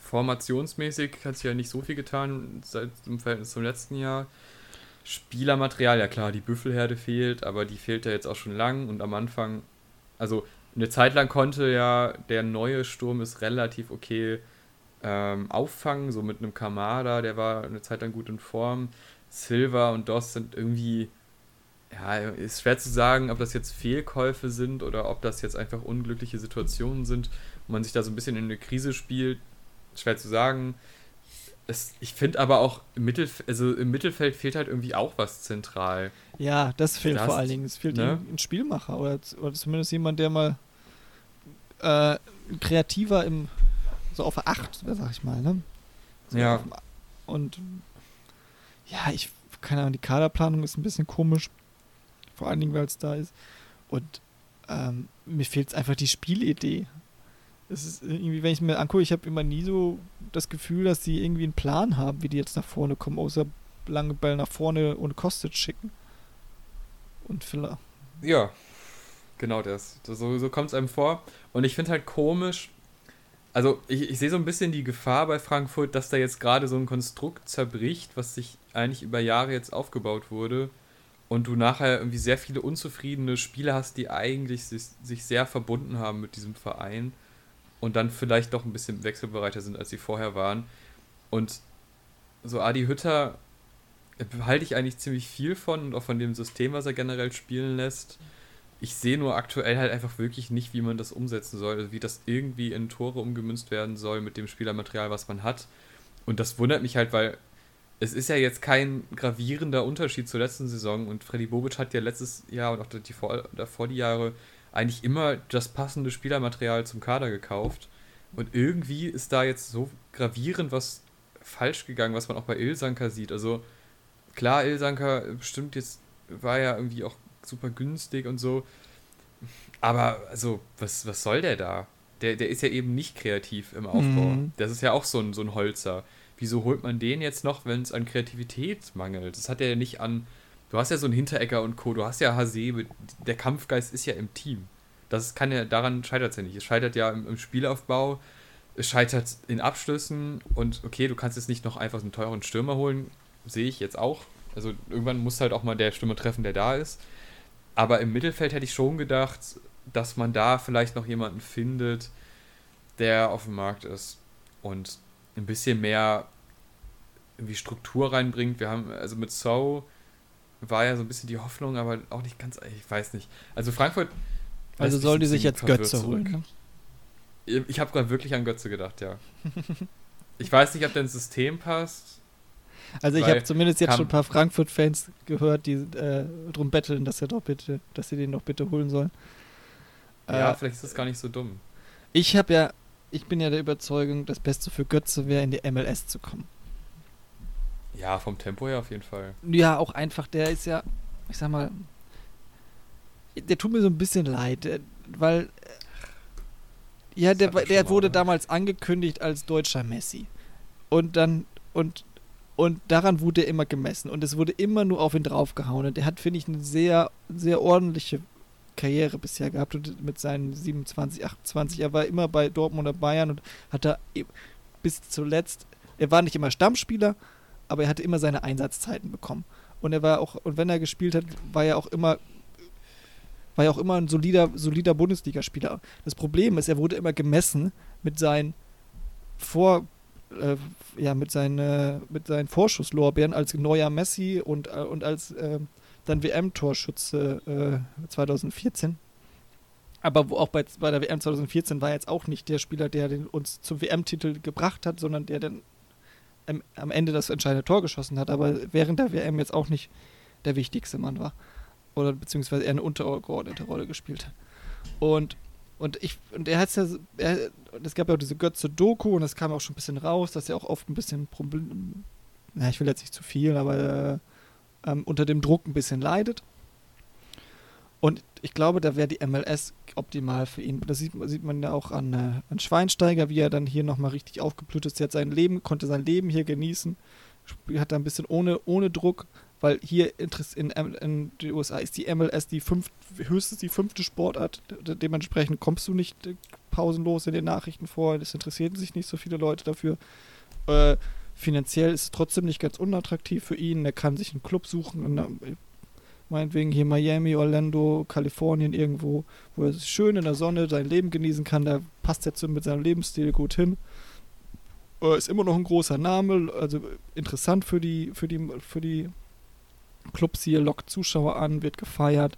formationsmäßig hat sich ja nicht so viel getan seit im Verhältnis zum letzten Jahr. Spielermaterial, ja klar, die Büffelherde fehlt, aber die fehlt ja jetzt auch schon lang und am Anfang, also eine Zeit lang konnte ja der neue Sturm ist relativ okay ähm, auffangen, so mit einem Kamada, der war eine Zeit lang gut in Form. Silva und Doss sind irgendwie ja, ist schwer zu sagen, ob das jetzt Fehlkäufe sind oder ob das jetzt einfach unglückliche Situationen sind, wo man sich da so ein bisschen in eine Krise spielt. Schwer zu sagen. Es, ich finde aber auch im, Mittelf also im Mittelfeld fehlt halt irgendwie auch was zentral. Ja, das fehlt das, vor allen Dingen. Es fehlt ne? ein Spielmacher oder, oder zumindest jemand, der mal äh, kreativer im so auf 8, sag ich mal, ne? So ja. und ja, ich keine Ahnung, die Kaderplanung ist ein bisschen komisch vor allen Dingen, weil es da ist. Und ähm, mir fehlt einfach die Spielidee. Es ist irgendwie, wenn ich mir angucke, ich habe immer nie so das Gefühl, dass die irgendwie einen Plan haben, wie die jetzt nach vorne kommen, außer lange Bälle nach vorne und Kostet schicken. Und vielleicht. Ja, genau das. So, so kommt es einem vor. Und ich finde halt komisch, also ich, ich sehe so ein bisschen die Gefahr bei Frankfurt, dass da jetzt gerade so ein Konstrukt zerbricht, was sich eigentlich über Jahre jetzt aufgebaut wurde und du nachher irgendwie sehr viele unzufriedene Spieler hast, die eigentlich sich, sich sehr verbunden haben mit diesem Verein und dann vielleicht doch ein bisschen wechselbereiter sind, als sie vorher waren. Und so Adi Hütter halte ich eigentlich ziemlich viel von und auch von dem System, was er generell spielen lässt. Ich sehe nur aktuell halt einfach wirklich nicht, wie man das umsetzen soll, also wie das irgendwie in Tore umgemünzt werden soll mit dem Spielermaterial, was man hat. Und das wundert mich halt, weil es ist ja jetzt kein gravierender Unterschied zur letzten Saison und Freddy Bobic hat ja letztes Jahr und auch die vor, davor die Jahre eigentlich immer das passende Spielermaterial zum Kader gekauft. Und irgendwie ist da jetzt so gravierend was falsch gegangen, was man auch bei Ilsanker sieht. Also klar, Ilsanker bestimmt jetzt war ja irgendwie auch super günstig und so. Aber also, was, was soll der da? Der, der ist ja eben nicht kreativ im Aufbau. Mhm. Das ist ja auch so ein, so ein Holzer wieso holt man den jetzt noch, wenn es an Kreativität mangelt? Das hat er ja nicht an. Du hast ja so einen Hinterecker und Co., du hast ja Hasebe, der Kampfgeist ist ja im Team. Das kann ja, daran scheitert es ja nicht. Es scheitert ja im, im Spielaufbau, es scheitert in Abschlüssen und okay, du kannst jetzt nicht noch einfach einen teuren Stürmer holen, sehe ich jetzt auch. Also irgendwann muss halt auch mal der Stürmer treffen, der da ist. Aber im Mittelfeld hätte ich schon gedacht, dass man da vielleicht noch jemanden findet, der auf dem Markt ist und ein bisschen mehr irgendwie Struktur reinbringt. Wir haben, also mit So war ja so ein bisschen die Hoffnung, aber auch nicht ganz, ich weiß nicht. Also Frankfurt. Also sollen die sich jetzt Götze holen? Ne? Ich habe gerade wirklich an Götze gedacht, ja. ich weiß nicht, ob dein System passt. Also ich habe zumindest jetzt schon ein paar Frankfurt-Fans gehört, die äh, drum betteln, dass er doch bitte, dass sie den doch bitte holen sollen. Ja, äh, vielleicht ist das gar nicht so dumm. Ich habe ja, ich bin ja der Überzeugung, das Beste für Götze wäre, in die MLS zu kommen. Ja, vom Tempo her auf jeden Fall. Ja, auch einfach, der ist ja, ich sag mal, der tut mir so ein bisschen leid, weil ja, der, der wurde damals angekündigt als deutscher Messi. Und dann, und, und daran wurde er immer gemessen. Und es wurde immer nur auf ihn draufgehauen. Und der hat, finde ich, eine sehr, sehr ordentliche Karriere bisher gehabt. Und mit seinen 27, 28, er war immer bei Dortmund oder Bayern und hat da bis zuletzt, er war nicht immer Stammspieler, aber er hatte immer seine Einsatzzeiten bekommen. Und er war auch, und wenn er gespielt hat, war er auch immer war ja auch immer ein solider, solider Bundesligaspieler. Das Problem ist, er wurde immer gemessen mit seinen Vor, äh, ja, mit seinen, äh, mit seinen Vorschusslorbeeren als neuer Messi und, äh, und als äh, dann WM-Torschütze 2014. Aber wo auch bei, bei der WM 2014 war er jetzt auch nicht der Spieler, der den uns zum WM-Titel gebracht hat, sondern der dann am, am Ende das entscheidende Tor geschossen hat, aber während der WM jetzt auch nicht der wichtigste Mann war oder beziehungsweise er eine untergeordnete Rolle gespielt hat. Und, und ich, und er hat ja, er, es gab ja auch diese Götze-Doku und das kam auch schon ein bisschen raus, dass er auch oft ein bisschen Problem, na, ich will jetzt nicht zu viel, aber äh, ähm, unter dem Druck ein bisschen leidet. Und ich glaube, da wäre die MLS optimal für ihn. Das sieht, sieht man ja auch an, äh, an Schweinsteiger, wie er dann hier nochmal richtig aufgeblüht ist. Er hat sein Leben, konnte sein Leben hier genießen, hat da ein bisschen ohne, ohne Druck weil hier in, in den USA ist die MLS die fünf, höchstens die fünfte Sportart. Dementsprechend kommst du nicht äh, pausenlos in den Nachrichten vor. Es interessieren sich nicht so viele Leute dafür. Äh, finanziell ist es trotzdem nicht ganz unattraktiv für ihn. Er kann sich einen Club suchen. Und, äh, meinetwegen hier Miami, Orlando, Kalifornien irgendwo, wo er schön in der Sonne sein Leben genießen kann. Da passt er mit seinem Lebensstil gut hin. Äh, ist immer noch ein großer Name, also interessant für die, für die, für die Clubs hier, lockt Zuschauer an, wird gefeiert,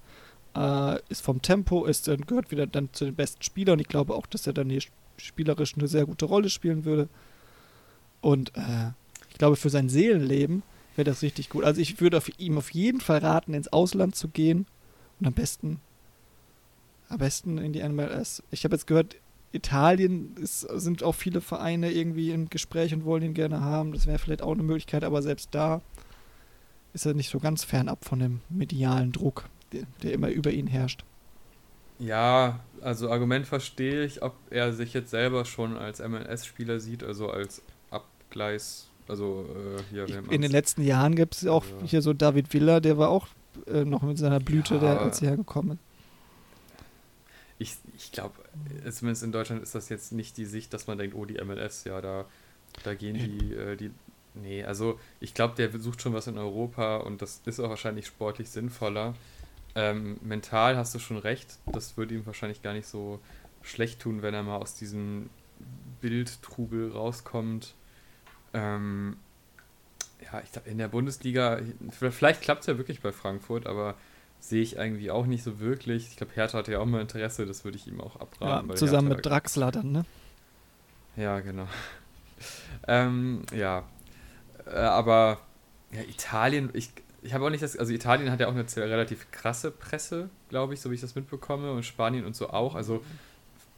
äh, ist vom Tempo, ist, gehört wieder dann zu den besten Spielern. Ich glaube auch, dass er dann hier spielerisch eine sehr gute Rolle spielen würde. Und äh, ich glaube, für sein Seelenleben wäre das richtig gut. Also ich würde ihm auf jeden Fall raten, ins Ausland zu gehen und am besten, am besten in die MLS. Ich habe jetzt gehört, Italien ist, sind auch viele Vereine irgendwie im Gespräch und wollen ihn gerne haben. Das wäre vielleicht auch eine Möglichkeit, aber selbst da ist er nicht so ganz fernab von dem medialen Druck, der, der immer über ihn herrscht. Ja, also Argument verstehe ich, ob er sich jetzt selber schon als MLS-Spieler sieht, also als Abgleis, also äh. Ich, in den letzten Jahren gibt es auch also, hier so David Villa, der war auch äh, noch mit seiner Blüte, ja, der, als sie hergekommen Ich, ich glaube, zumindest in Deutschland ist das jetzt nicht die Sicht, dass man denkt, oh, die MLS, ja, da, da gehen die, äh, die Nee, also ich glaube, der sucht schon was in Europa und das ist auch wahrscheinlich sportlich sinnvoller. Ähm, mental hast du schon recht, das würde ihm wahrscheinlich gar nicht so schlecht tun, wenn er mal aus diesem Bildtrubel rauskommt. Ähm, ja, ich glaube, in der Bundesliga, vielleicht klappt es ja wirklich bei Frankfurt, aber sehe ich irgendwie auch nicht so wirklich. Ich glaube, Hertha hat ja auch mal Interesse, das würde ich ihm auch abraten. Ja, zusammen Hertha mit Draxler dann, ne? Ja, genau. [laughs] ähm, ja, äh, aber ja, Italien, ich, ich habe auch nicht das, also Italien hat ja auch eine relativ krasse Presse, glaube ich, so wie ich das mitbekomme, und Spanien und so auch. Also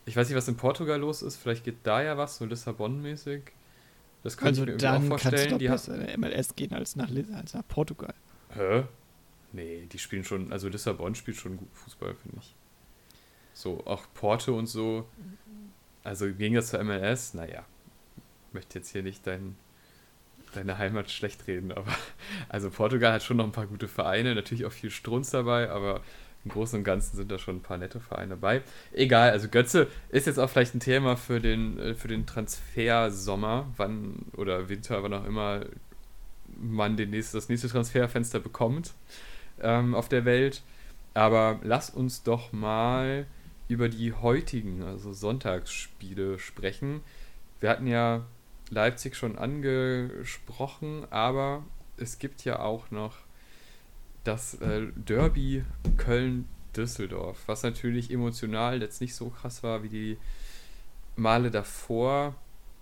ich weiß nicht, was in Portugal los ist, vielleicht geht da ja was, so Lissabon-mäßig. Das könnte also ich mir dann auch vorstellen. Kannst du doch die besser in der MLS gehen als nach, als nach Portugal. Hä? Nee, die spielen schon, also Lissabon spielt schon gut Fußball, finde ich. So, auch Porto und so. Also ging das zur MLS, naja. Ich möchte jetzt hier nicht deinen deine Heimat schlecht reden, aber also Portugal hat schon noch ein paar gute Vereine, natürlich auch viel Strunz dabei, aber im Großen und Ganzen sind da schon ein paar nette Vereine dabei. Egal, also Götze ist jetzt auch vielleicht ein Thema für den, äh, für den Transfersommer, wann oder Winter, wann auch immer man den nächsten, das nächste Transferfenster bekommt ähm, auf der Welt. Aber lass uns doch mal über die heutigen, also Sonntagsspiele sprechen. Wir hatten ja Leipzig schon angesprochen, aber es gibt ja auch noch das äh, Derby Köln-Düsseldorf, was natürlich emotional jetzt nicht so krass war wie die Male davor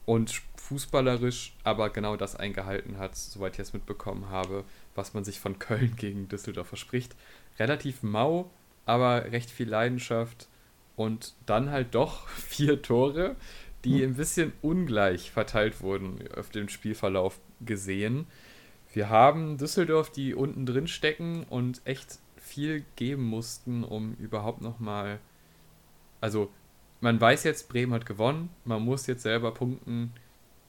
und fußballerisch aber genau das eingehalten hat, soweit ich es mitbekommen habe, was man sich von Köln [laughs] gegen Düsseldorf verspricht. Relativ mau, aber recht viel Leidenschaft und dann halt doch [laughs] vier Tore, die hm. ein bisschen ungleich verteilt wurden auf dem Spielverlauf gesehen. Wir haben Düsseldorf, die unten drin stecken und echt viel geben mussten, um überhaupt nochmal. Also, man weiß jetzt, Bremen hat gewonnen, man muss jetzt selber punkten,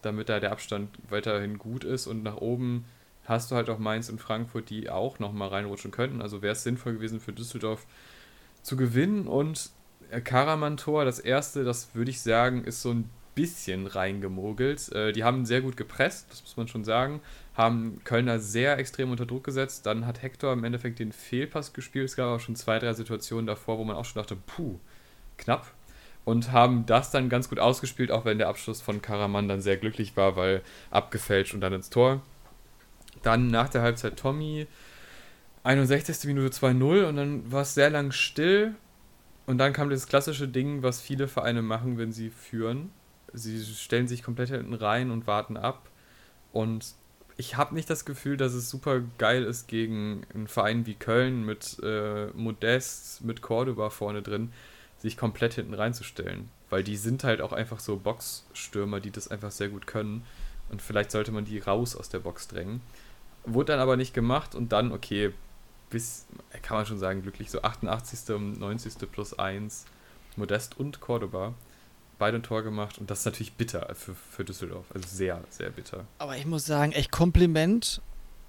damit da der Abstand weiterhin gut ist und nach oben hast du halt auch Mainz und Frankfurt, die auch nochmal reinrutschen könnten. Also wäre es sinnvoll gewesen für Düsseldorf zu gewinnen und Karaman-Tor, das erste, das würde ich sagen, ist so ein bisschen reingemogelt. Äh, die haben sehr gut gepresst, das muss man schon sagen, haben Kölner sehr extrem unter Druck gesetzt. Dann hat Hector im Endeffekt den Fehlpass gespielt. Es gab auch schon zwei, drei Situationen davor, wo man auch schon dachte, puh, knapp. Und haben das dann ganz gut ausgespielt, auch wenn der Abschluss von Karaman dann sehr glücklich war, weil abgefälscht und dann ins Tor. Dann nach der Halbzeit Tommy, 61. Minute 2-0 und dann war es sehr lang still. Und dann kam das klassische Ding, was viele Vereine machen, wenn sie führen. Sie stellen sich komplett hinten rein und warten ab. Und ich habe nicht das Gefühl, dass es super geil ist, gegen einen Verein wie Köln mit äh, Modest, mit Cordoba vorne drin, sich komplett hinten reinzustellen. Weil die sind halt auch einfach so Boxstürmer, die das einfach sehr gut können. Und vielleicht sollte man die raus aus der Box drängen. Wurde dann aber nicht gemacht und dann, okay, bis, kann man schon sagen, glücklich, so 88. und 90. plus 1, Modest und Cordoba beide ein Tor gemacht und das ist natürlich bitter für, für Düsseldorf. Also sehr, sehr bitter. Aber ich muss sagen, echt Kompliment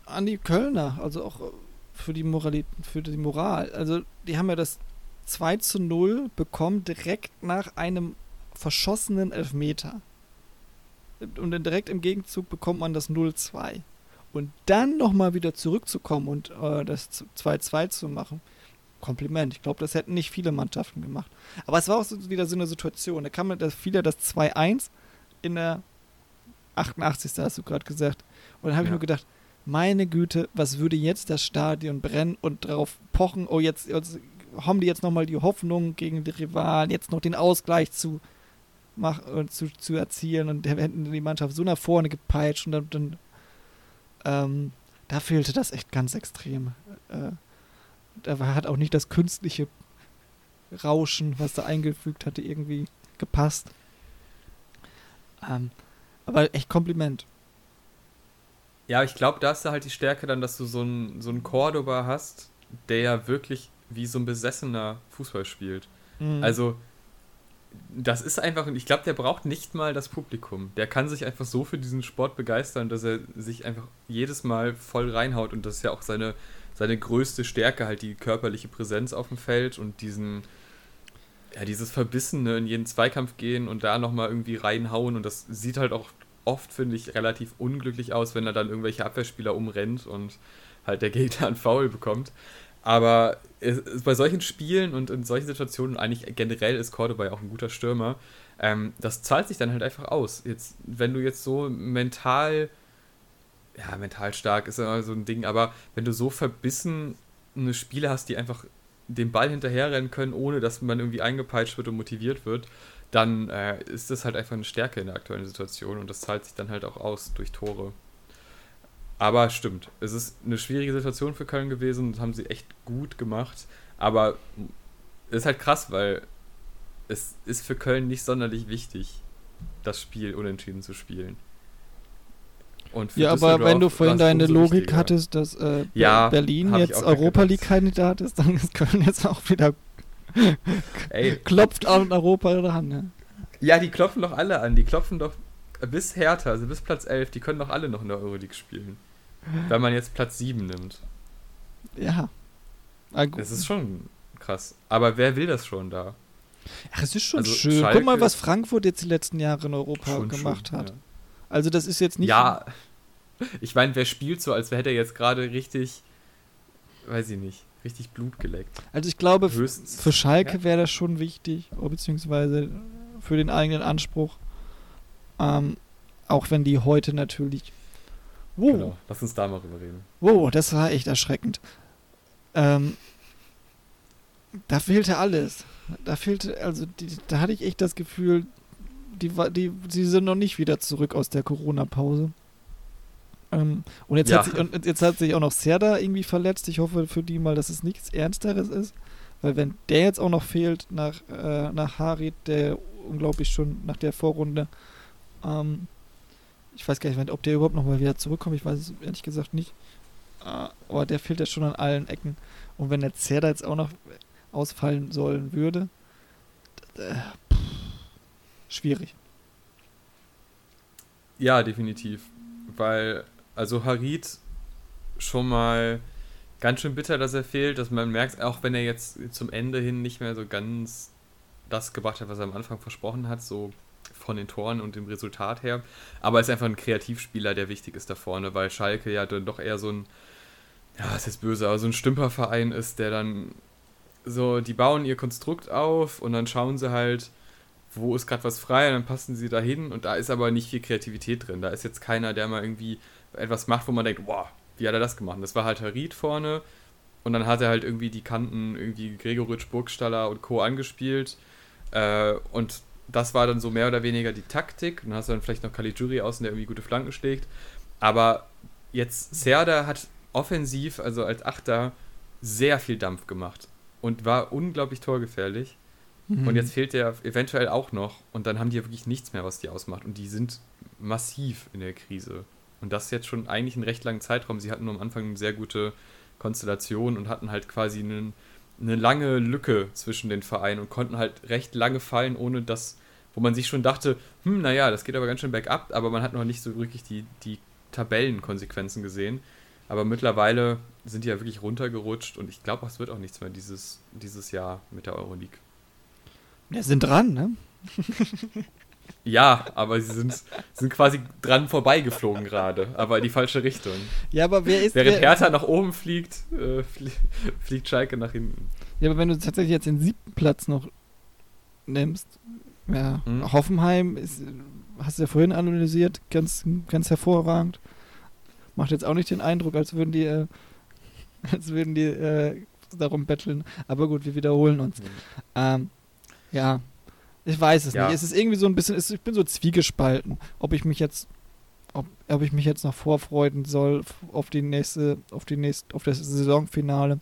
an die Kölner. Also auch für die, Moralität, für die Moral. Also die haben ja das 2 zu 0 bekommen direkt nach einem verschossenen Elfmeter. Und dann direkt im Gegenzug bekommt man das 0-2. Und dann nochmal wieder zurückzukommen und äh, das 2-2 zu machen Kompliment. Ich glaube, das hätten nicht viele Mannschaften gemacht. Aber es war auch so wieder so eine Situation. Da kam das wieder das 2-1 in der 88. hast du gerade gesagt. Und dann habe ja. ich nur gedacht, meine Güte, was würde jetzt das Stadion brennen und darauf pochen, oh, jetzt, jetzt haben die jetzt nochmal die Hoffnung gegen die Rivalen, jetzt noch den Ausgleich zu, mach, zu, zu erzielen und hätten die Mannschaft so nach vorne gepeitscht und dann, dann ähm, da fehlte das echt ganz extrem. Äh, da hat auch nicht das künstliche Rauschen, was da eingefügt hatte, irgendwie gepasst. Ähm, aber echt Kompliment. Ja, ich glaube, da hast du halt die Stärke dann, dass du so einen so Cordoba hast, der ja wirklich wie so ein besessener Fußball spielt. Mhm. Also, das ist einfach, ich glaube, der braucht nicht mal das Publikum. Der kann sich einfach so für diesen Sport begeistern, dass er sich einfach jedes Mal voll reinhaut und das ist ja auch seine, seine größte Stärke, halt die körperliche Präsenz auf dem Feld und diesen, ja, dieses Verbissene in jeden Zweikampf gehen und da nochmal irgendwie reinhauen und das sieht halt auch oft, finde ich, relativ unglücklich aus, wenn er dann irgendwelche Abwehrspieler umrennt und halt der Gegner einen Foul bekommt. Aber bei solchen Spielen und in solchen Situationen, eigentlich generell ist Cordoba auch ein guter Stürmer, ähm, das zahlt sich dann halt einfach aus. Jetzt, wenn du jetzt so mental ja, mental stark ist immer so ein Ding, aber wenn du so verbissen eine Spieler hast, die einfach den Ball hinterherrennen können, ohne dass man irgendwie eingepeitscht wird und motiviert wird, dann äh, ist das halt einfach eine Stärke in der aktuellen Situation und das zahlt sich dann halt auch aus durch Tore. Aber stimmt, es ist eine schwierige Situation für Köln gewesen und haben sie echt gut gemacht. Aber es ist halt krass, weil es ist für Köln nicht sonderlich wichtig, das Spiel unentschieden zu spielen ja, aber wenn du vorhin deine Logik wichtiger. hattest, dass äh, ja, Berlin jetzt Europa League-Kandidat ist, dann ist Köln jetzt auch wieder [laughs] Ey. klopft an Europa ran. Ne? Ja, die klopfen doch alle an. Die klopfen doch bis Hertha, also bis Platz 11, die können doch alle noch in der Euroleague spielen. Wenn man jetzt Platz 7 nimmt. Ja. Das ist schon krass. Aber wer will das schon da? Ach, es ist schon also schön. Schalke Guck mal, was Frankfurt jetzt die letzten Jahre in Europa gemacht schön, hat. Ja. Also das ist jetzt nicht. Ja, ich meine, wer spielt so, als hätte er jetzt gerade richtig, weiß ich nicht, richtig Blut geleckt. Also ich glaube, Höchstens, für Schalke ja. wäre das schon wichtig, beziehungsweise für den eigenen Anspruch. Ähm, auch wenn die heute natürlich. Wow. Genau, lass uns da mal rüber reden. Wow, das war echt erschreckend. Ähm, da fehlte alles. Da fehlte, also die, da hatte ich echt das Gefühl, die, die, sie sind noch nicht wieder zurück aus der Corona-Pause. Ähm, und, jetzt ja. hat sich, und jetzt hat sich auch noch Serda irgendwie verletzt. Ich hoffe für die mal, dass es nichts Ernsteres ist. Weil wenn der jetzt auch noch fehlt nach, äh, nach Harit, der unglaublich schon nach der Vorrunde, ähm, ich weiß gar nicht, ob der überhaupt noch mal wieder zurückkommt. Ich weiß es ehrlich gesagt nicht. Äh, aber der fehlt ja schon an allen Ecken. Und wenn der Zerda jetzt auch noch ausfallen sollen würde, äh, schwierig. Ja, definitiv. Weil, also Harit schon mal ganz schön bitter, dass er fehlt, dass man merkt, auch wenn er jetzt zum Ende hin nicht mehr so ganz das gebracht hat, was er am Anfang versprochen hat, so von den Toren und dem Resultat her. Aber er ist einfach ein Kreativspieler, der wichtig ist da vorne, weil Schalke ja dann doch eher so ein, ja, ist jetzt böse, aber so ein Stümperverein ist, der dann so, die bauen ihr Konstrukt auf und dann schauen sie halt, wo ist gerade was frei und dann passen sie da hin und da ist aber nicht viel Kreativität drin. Da ist jetzt keiner, der mal irgendwie etwas macht, wo man denkt, wow, wie hat er das gemacht? Das war halt Harid vorne und dann hat er halt irgendwie die Kanten, irgendwie Gregoritsch, Burgstaller und Co. angespielt äh, und das war dann so mehr oder weniger die Taktik. Dann hast du dann vielleicht noch Caligiuri außen, der irgendwie gute Flanken schlägt. Aber jetzt Serda hat offensiv, also als Achter, sehr viel Dampf gemacht und war unglaublich torgefährlich. Mhm. Und jetzt fehlt der eventuell auch noch. Und dann haben die ja wirklich nichts mehr, was die ausmacht. Und die sind massiv in der Krise. Und das ist jetzt schon eigentlich einen recht langen Zeitraum. Sie hatten nur am Anfang eine sehr gute Konstellation und hatten halt quasi einen, eine lange Lücke zwischen den Vereinen und konnten halt recht lange fallen, ohne dass, wo man sich schon dachte, hm, naja, das geht aber ganz schön bergab, aber man hat noch nicht so wirklich die, die Tabellenkonsequenzen gesehen. Aber mittlerweile sind die ja wirklich runtergerutscht und ich glaube, es wird auch nichts mehr dieses, dieses Jahr mit der Euroleague. Wir sind dran, ne? [laughs] Ja, aber sie sind, sind quasi dran vorbeigeflogen gerade, aber in die falsche Richtung. Ja, aber wer ist Während wer, Hertha nach oben fliegt, äh, fliegt Schalke nach hinten. Ja, aber wenn du tatsächlich jetzt den siebten Platz noch nimmst, ja, hm? Hoffenheim ist, hast du ja vorhin analysiert, ganz, ganz hervorragend. Macht jetzt auch nicht den Eindruck, als würden die, äh, [laughs] als würden die äh, darum betteln. Aber gut, wir wiederholen uns. Mhm. Ähm, ja, ich weiß es ja. nicht. Es ist irgendwie so ein bisschen, ich bin so zwiegespalten, ob ich mich jetzt, ob, ob ich mich jetzt noch vorfreuen soll auf die nächste, auf die nächste, auf das Saisonfinale.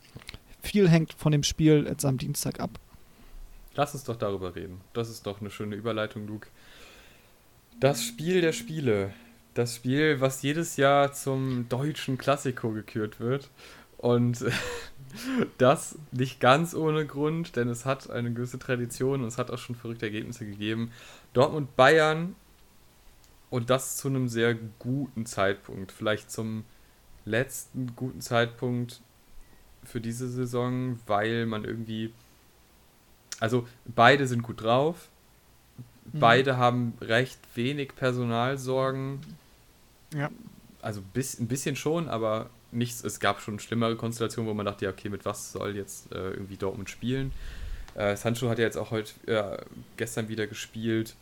Viel hängt von dem Spiel jetzt am Dienstag ab. Lass uns doch darüber reden. Das ist doch eine schöne Überleitung, Luke. Das Spiel der Spiele. Das Spiel, was jedes Jahr zum deutschen Klassiko gekürt wird. Und [laughs] Das nicht ganz ohne Grund, denn es hat eine gewisse Tradition und es hat auch schon verrückte Ergebnisse gegeben. Dortmund Bayern und das zu einem sehr guten Zeitpunkt. Vielleicht zum letzten guten Zeitpunkt für diese Saison, weil man irgendwie. Also beide sind gut drauf. Mhm. Beide haben recht wenig Personalsorgen. Ja. Also bis, ein bisschen schon, aber nichts, es gab schon schlimmere Konstellationen, wo man dachte, ja, okay, mit was soll jetzt äh, irgendwie Dortmund spielen? Äh, Sancho hat ja jetzt auch heute, äh, gestern wieder gespielt.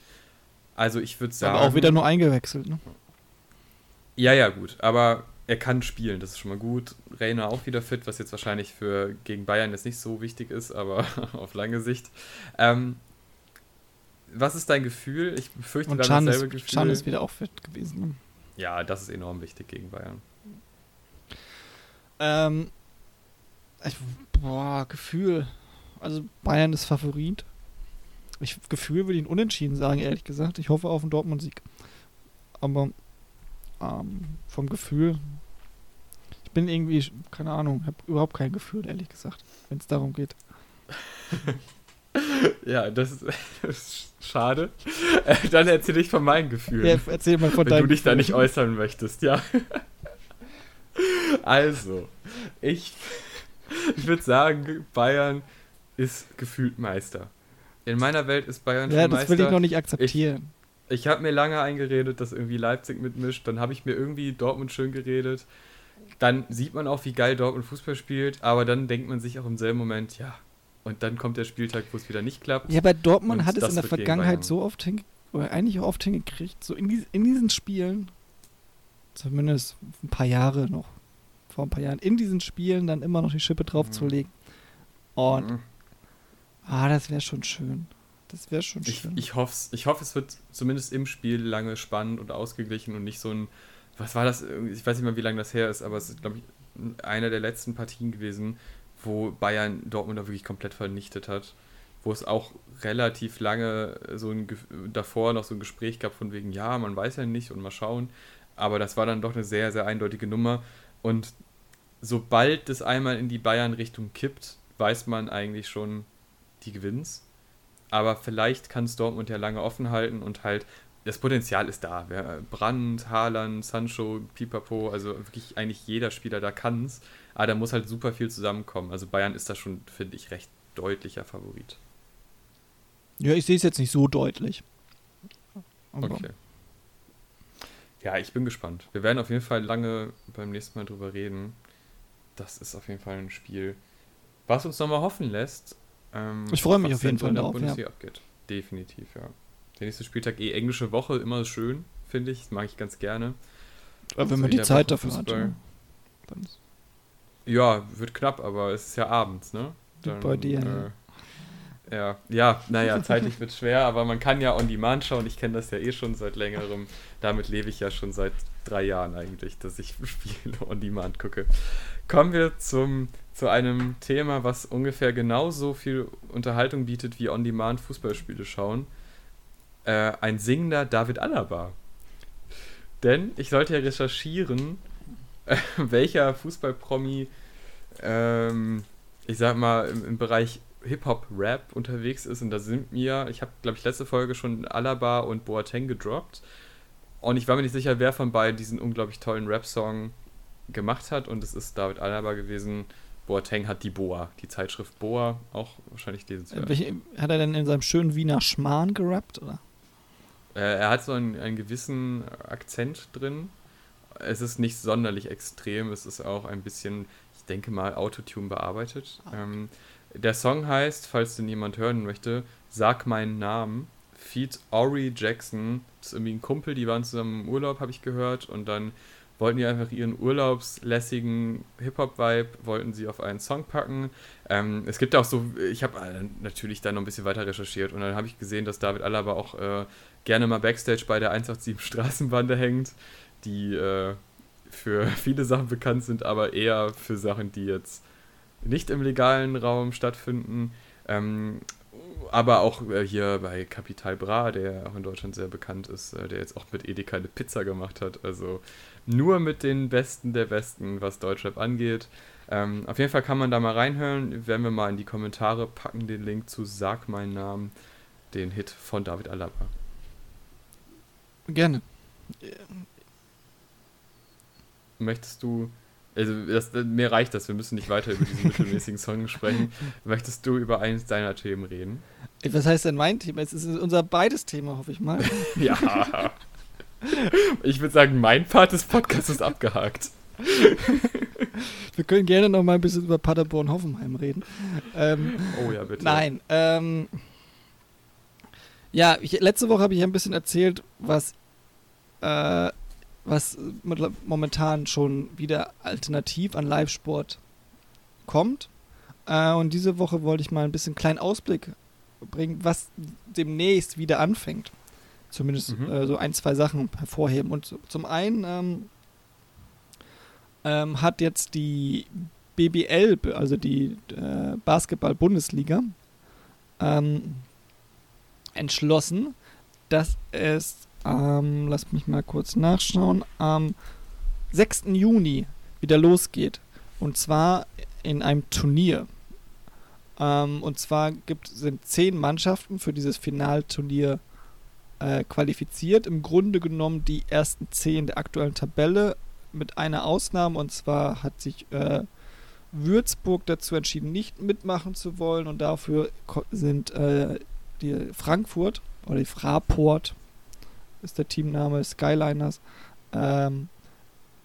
Also ich würde sagen. Aber auch wieder nur eingewechselt, ne? Ja, ja, gut. Aber er kann spielen, das ist schon mal gut. Reiner auch wieder fit, was jetzt wahrscheinlich für gegen Bayern jetzt nicht so wichtig ist, aber [laughs] auf lange Sicht. Ähm, was ist dein Gefühl? Ich befürchte, Und Can dasselbe ist, Gefühl. Can ist wieder auch fit gewesen. Ne? Ja, das ist enorm wichtig gegen Bayern. Ähm, ich, boah, Gefühl. Also Bayern ist Favorit. Ich Gefühl würde ich Unentschieden sagen, ehrlich gesagt. Ich hoffe auf einen Dortmund-Sieg. Aber ähm, vom Gefühl, ich bin irgendwie, keine Ahnung, habe überhaupt kein Gefühl, ehrlich gesagt, wenn es darum geht. [laughs] ja, das ist, [laughs] das ist schade. Äh, dann erzähle ich von meinen Gefühlen. Ja, erzähl mal von deinen Wenn du dich da nicht äußern möchtest, ja. [laughs] Also, ich, ich würde sagen, Bayern ist gefühlt Meister. In meiner Welt ist Bayern ja, schon Meister. Ja, das will ich noch nicht akzeptieren. Ich, ich habe mir lange eingeredet, dass irgendwie Leipzig mitmischt. Dann habe ich mir irgendwie Dortmund schön geredet. dann sieht man auch, wie geil Dortmund Fußball spielt, aber dann denkt man sich auch im selben Moment, ja, und dann kommt der Spieltag, wo es wieder nicht klappt. Ja, bei Dortmund hat es in der Vergangenheit so oft hingekriegt, oder eigentlich auch oft hingekriegt, so in, die, in diesen Spielen, zumindest ein paar Jahre noch, vor ein paar Jahren, in diesen Spielen dann immer noch die Schippe draufzulegen. Mhm. Und, mhm. ah, das wäre schon schön. Das wäre schon schön. Ich, ich hoffe, ich hoffe, es wird zumindest im Spiel lange spannend und ausgeglichen und nicht so ein, was war das? Ich weiß nicht mal, wie lange das her ist, aber es ist, glaube ich, einer der letzten Partien gewesen, wo Bayern Dortmund da wirklich komplett vernichtet hat. Wo es auch relativ lange so ein davor noch so ein Gespräch gab von wegen, ja, man weiß ja nicht und mal schauen. Aber das war dann doch eine sehr, sehr eindeutige Nummer. Und sobald das einmal in die Bayern-Richtung kippt, weiß man eigentlich schon, die gewinnt's aber vielleicht kann es Dortmund ja lange offen halten und halt das Potenzial ist da. Brand, Haaland, Sancho, Pipapo, also wirklich eigentlich jeder Spieler da kann es. Aber da muss halt super viel zusammenkommen. Also Bayern ist da schon, finde ich, recht deutlicher Favorit. Ja, ich sehe es jetzt nicht so deutlich. Aber okay. Ja, ich bin gespannt. Wir werden auf jeden Fall lange beim nächsten Mal drüber reden. Das ist auf jeden Fall ein Spiel, was uns nochmal hoffen lässt, ähm, ich freue mich auf jeden Fall darauf. Ja. abgeht. Definitiv, ja. Der nächste Spieltag eh englische Woche, immer schön, finde ich. Das mag ich ganz gerne. Aber wenn man die Zeit dafür hat. Ja. ja, wird knapp, aber es ist ja abends, ne? Dann, Bei dir. Äh, ja, ja, naja, zeitlich wird schwer, aber man kann ja on demand schauen. Ich kenne das ja eh schon seit längerem. Damit lebe ich ja schon seit drei Jahren eigentlich, dass ich [laughs] Spiele on demand gucke. Kommen wir zum zu einem Thema, was ungefähr genauso viel Unterhaltung bietet wie On-Demand Fußballspiele schauen. Äh, ein singender David Alaba. Denn ich sollte ja recherchieren, äh, [laughs] welcher Fußballpromi, ähm, ich sag mal, im, im Bereich Hip-Hop-Rap unterwegs ist. Und da sind mir, ich habe, glaube ich, letzte Folge schon Alaba und Boateng gedroppt. Und ich war mir nicht sicher, wer von beiden diesen unglaublich tollen Rap-Song gemacht hat. Und es ist David Alaba gewesen. Boateng hat die Boa, die Zeitschrift Boa, auch wahrscheinlich lesenswert. Welche, hat er denn in seinem schönen Wiener Schmarrn gerappt, oder? Äh, er hat so einen, einen gewissen Akzent drin. Es ist nicht sonderlich extrem, es ist auch ein bisschen, ich denke mal, Autotune bearbeitet. Ah. Ähm, der Song heißt, falls den jemand hören möchte, Sag meinen Namen. Feed Ori Jackson. Das ist irgendwie ein Kumpel, die waren zusammen im Urlaub, habe ich gehört. Und dann wollten die einfach ihren urlaubslässigen Hip-Hop-Vibe, wollten sie auf einen Song packen. Ähm, es gibt auch so, ich habe äh, natürlich da noch ein bisschen weiter recherchiert und dann habe ich gesehen, dass David Alaba auch äh, gerne mal Backstage bei der 187 Straßenbande hängt, die äh, für [laughs] viele Sachen bekannt sind, aber eher für Sachen, die jetzt nicht im legalen Raum stattfinden. Ähm, aber auch äh, hier bei Capital Bra, der auch in Deutschland sehr bekannt ist, äh, der jetzt auch mit Edeka eine Pizza gemacht hat. Also nur mit den Besten der Besten, was Deutschrap angeht. Ähm, auf jeden Fall kann man da mal reinhören. Werden wir mal in die Kommentare packen, den Link zu Sag meinen Namen, den Hit von David Alaba. Gerne. Möchtest du, also das, mir reicht das, wir müssen nicht weiter über diesen [laughs] mittelmäßigen Song sprechen. Möchtest du über eines deiner Themen reden? Was heißt denn mein Thema? Es ist unser beides Thema, hoffe ich mal. [laughs] ja. Ich würde sagen, mein Part des Podcasts ist abgehakt. [laughs] Wir können gerne noch mal ein bisschen über Paderborn-Hoffenheim reden. Ähm, oh ja, bitte. Nein. Ähm, ja, ich, letzte Woche habe ich ein bisschen erzählt, was, äh, was momentan schon wieder alternativ an Live-Sport kommt. Äh, und diese Woche wollte ich mal ein bisschen kleinen Ausblick bringen, was demnächst wieder anfängt zumindest mhm. äh, so ein, zwei Sachen hervorheben. Und zum einen ähm, ähm, hat jetzt die BBL, also die äh, Basketball-Bundesliga, ähm, entschlossen, dass es, ähm, lass mich mal kurz nachschauen, am 6. Juni wieder losgeht. Und zwar in einem Turnier. Ähm, und zwar gibt, sind zehn Mannschaften für dieses Finalturnier äh, qualifiziert. Im Grunde genommen die ersten zehn der aktuellen Tabelle mit einer Ausnahme und zwar hat sich äh, Würzburg dazu entschieden, nicht mitmachen zu wollen und dafür sind äh, die Frankfurt oder die Fraport ist der Teamname Skyliners ähm,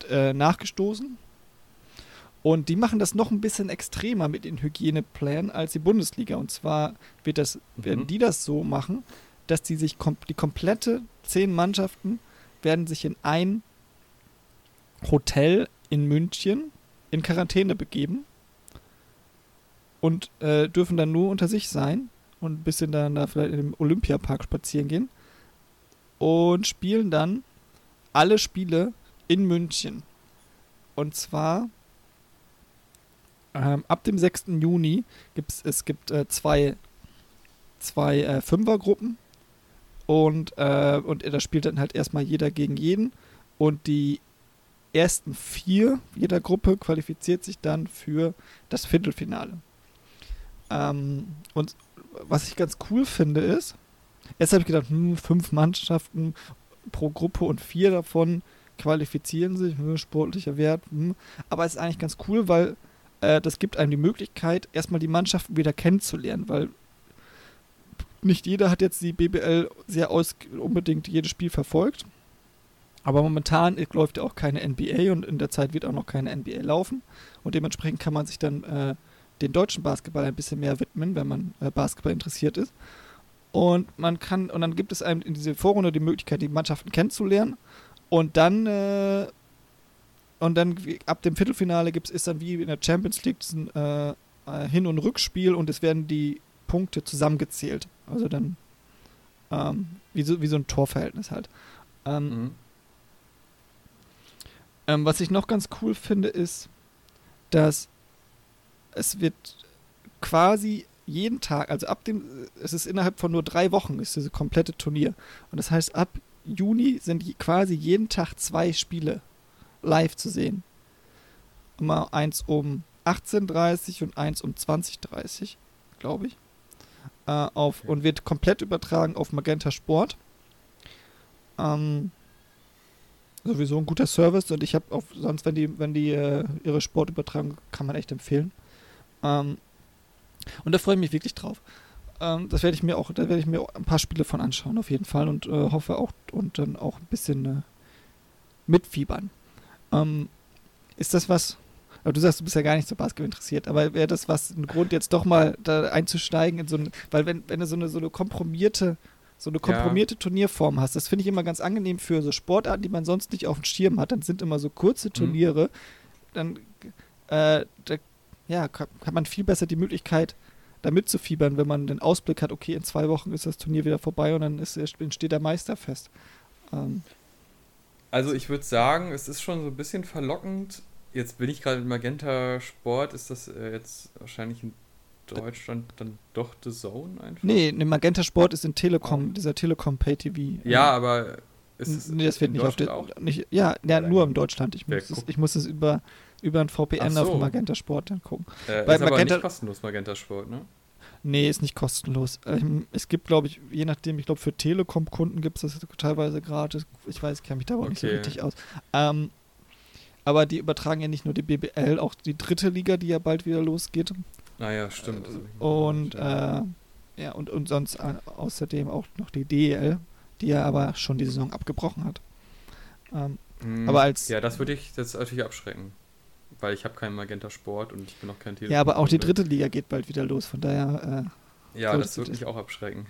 äh, nachgestoßen Und die machen das noch ein bisschen extremer mit den Hygieneplänen als die Bundesliga. Und zwar wird das, mhm. werden die das so machen, dass die sich kom die komplette zehn Mannschaften werden sich in ein Hotel in München in Quarantäne begeben und äh, dürfen dann nur unter sich sein und ein bisschen dann da vielleicht im Olympiapark spazieren gehen und spielen dann alle Spiele in München. Und zwar ähm, ab dem 6. Juni gibt es, es gibt äh, zwei, zwei äh, Fünfergruppen und, äh, und da spielt dann halt erstmal jeder gegen jeden und die ersten vier jeder Gruppe qualifiziert sich dann für das Viertelfinale. Ähm, und was ich ganz cool finde ist, jetzt habe ich gedacht, hm, fünf Mannschaften pro Gruppe und vier davon qualifizieren sich, hm, sportlicher Wert. Hm. Aber es ist eigentlich ganz cool, weil äh, das gibt einem die Möglichkeit, erstmal die Mannschaften wieder kennenzulernen, weil nicht jeder hat jetzt die BBL sehr aus unbedingt jedes Spiel verfolgt. Aber momentan läuft ja auch keine NBA und in der Zeit wird auch noch keine NBA laufen. Und dementsprechend kann man sich dann äh, den deutschen Basketball ein bisschen mehr widmen, wenn man äh, Basketball interessiert ist. Und man kann, und dann gibt es einem in diese Vorrunde die Möglichkeit, die Mannschaften kennenzulernen. Und dann, äh, und dann ab dem Viertelfinale gibt es ist dann wie in der Champions League ein äh, äh, Hin- und Rückspiel und es werden die Punkte zusammengezählt. Also dann ähm, wie, so, wie so ein Torverhältnis halt. Ähm, mhm. ähm, was ich noch ganz cool finde, ist, dass es wird quasi jeden Tag, also ab dem, es ist innerhalb von nur drei Wochen, ist dieses komplette Turnier. Und das heißt, ab Juni sind quasi jeden Tag zwei Spiele live zu sehen. Immer eins um 18.30 und eins um 20.30, glaube ich. Äh, auf, okay. Und wird komplett übertragen auf Magenta Sport. Ähm, sowieso ein guter Service und ich habe auch sonst, wenn die, wenn die äh, ihre Sport übertragen, kann man echt empfehlen. Ähm, und da freue ich mich wirklich drauf. Ähm, das werde ich mir auch, da werde ich mir ein paar Spiele von anschauen, auf jeden Fall. Und äh, hoffe auch und dann auch ein bisschen äh, mitfiebern. Ähm, ist das was, aber du sagst, du bist ja gar nicht so Basketball interessiert, aber wäre das was, ein Grund jetzt doch mal da einzusteigen in so ein, weil wenn, wenn du so eine, so eine kompromierte, so eine kompromierte ja. Turnierform hast, das finde ich immer ganz angenehm für so Sportarten, die man sonst nicht auf dem Schirm hat, dann sind immer so kurze mhm. Turniere, mhm. dann äh, da ja, hat man viel besser die Möglichkeit, da mitzufiebern, wenn man den Ausblick hat, okay, in zwei Wochen ist das Turnier wieder vorbei und dann ist, entsteht der Meister fest. Ähm. Also ich würde sagen, es ist schon so ein bisschen verlockend. Jetzt bin ich gerade mit Magenta Sport, ist das äh, jetzt wahrscheinlich in Deutschland dann doch The Zone einfach? Nee, ne Magenta Sport ist in Telekom, oh. dieser Telekom Pay TV. Ja, aber ist es nee, das wird nicht auf der, nicht, ja, ja nur in Deutschland. Ich muss, es, ich muss es über über ein VPN so. auf Magenta Sport dann gucken. Äh, Bei ist Magenta, aber nicht kostenlos Magenta Sport, ne? Nee, ist nicht kostenlos. Ähm, es gibt, glaube ich, je nachdem, ich glaube, für Telekom-Kunden gibt es das teilweise gratis. Ich weiß, ich kenne mich da aber okay. nicht so richtig aus. Ähm, aber die übertragen ja nicht nur die BBL, auch die dritte Liga, die ja bald wieder losgeht. Naja, ah stimmt. Äh, und, äh, ja, und, und sonst äh, außerdem auch noch die DEL, die ja aber schon die Saison abgebrochen hat. Ähm, mm, aber als. Ja, das würde ich jetzt natürlich abschrecken weil ich habe keinen Magenta Sport und ich bin auch kein Telekom. Ja, aber auch die dritte Liga geht bald wieder los, von daher. Äh, ja, das würde mich auch abschrecken.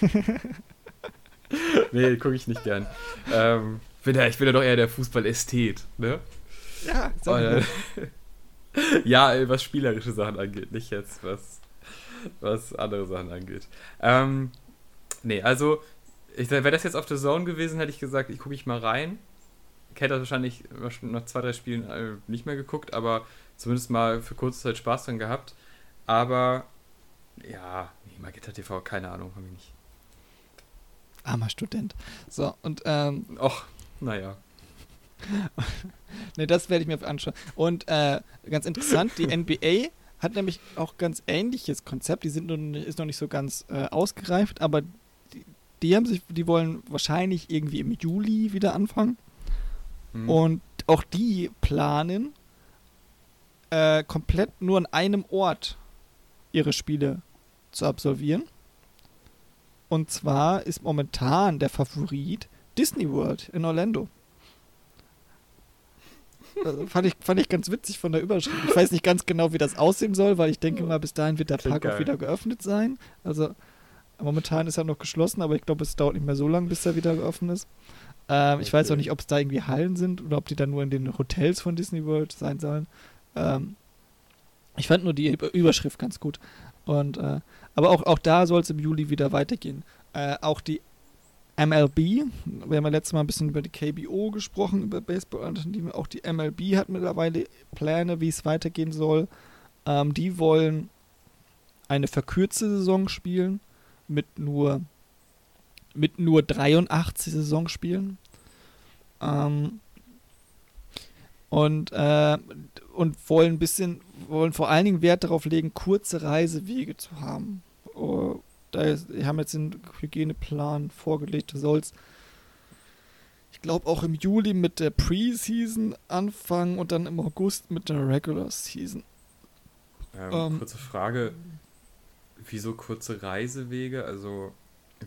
[laughs] nee, gucke ich nicht gern. Ähm, bin ja, ich bin ja doch eher der Fußball-Ästhet, ne? Ja, sag äh, [laughs] Ja, was spielerische Sachen angeht, nicht jetzt, was, was andere Sachen angeht. Ähm, nee, also, wäre das jetzt auf der Zone gewesen, hätte ich gesagt, ich gucke ich mal rein. Kate hat wahrscheinlich nach zwei, drei Spielen äh, nicht mehr geguckt, aber zumindest mal für kurze Zeit Spaß dran gehabt. Aber ja, nee, Magenta TV, keine Ahnung, habe ich nicht. Armer Student. So, und ähm. Och, naja. [laughs] ne, das werde ich mir anschauen. Und äh, ganz interessant, die [laughs] NBA hat nämlich auch ganz ähnliches Konzept. Die sind noch, ist noch nicht so ganz äh, ausgereift, aber die, die haben sich, die wollen wahrscheinlich irgendwie im Juli wieder anfangen. Mhm. Und auch die planen äh, komplett nur an einem Ort ihre Spiele zu absolvieren. Und zwar ist momentan der Favorit Disney World in Orlando. Also fand, ich, fand ich ganz witzig von der Überschrift. Ich weiß nicht ganz genau, wie das aussehen soll, weil ich denke mal, bis dahin wird der Klingt Park auch geil. wieder geöffnet sein. Also momentan ist er noch geschlossen, aber ich glaube, es dauert nicht mehr so lange, bis er wieder geöffnet ist. Ähm, Ich weiß Okay. auch nicht, ob es da irgendwie Hallen sind oder ob die dann nur in den Hotels von Disney World sein sollen. Ähm, ich fand nur die Über- Überschrift ganz gut. Und, äh, aber auch, auch da soll es im Juli wieder weitergehen. Äh, auch die MLB, wir haben ja letztes Mal ein bisschen über die KBO gesprochen, über Baseball-Alternative. Auch die MLB hat mittlerweile Pläne, wie es weitergehen soll. Ähm, die wollen eine verkürzte Saison spielen mit nur, mit nur 83 Saisonspielen. Ähm, und, äh, und wollen ein bisschen, wollen vor allen Dingen Wert darauf legen, kurze Reisewege zu haben. Oh, da ist, die haben jetzt den Hygieneplan vorgelegt, da soll es, ich glaube, auch im Juli mit der Preseason anfangen und dann im August mit der Regular Season. Ähm, Ähm, kurze Frage. Wieso kurze Reisewege? Also,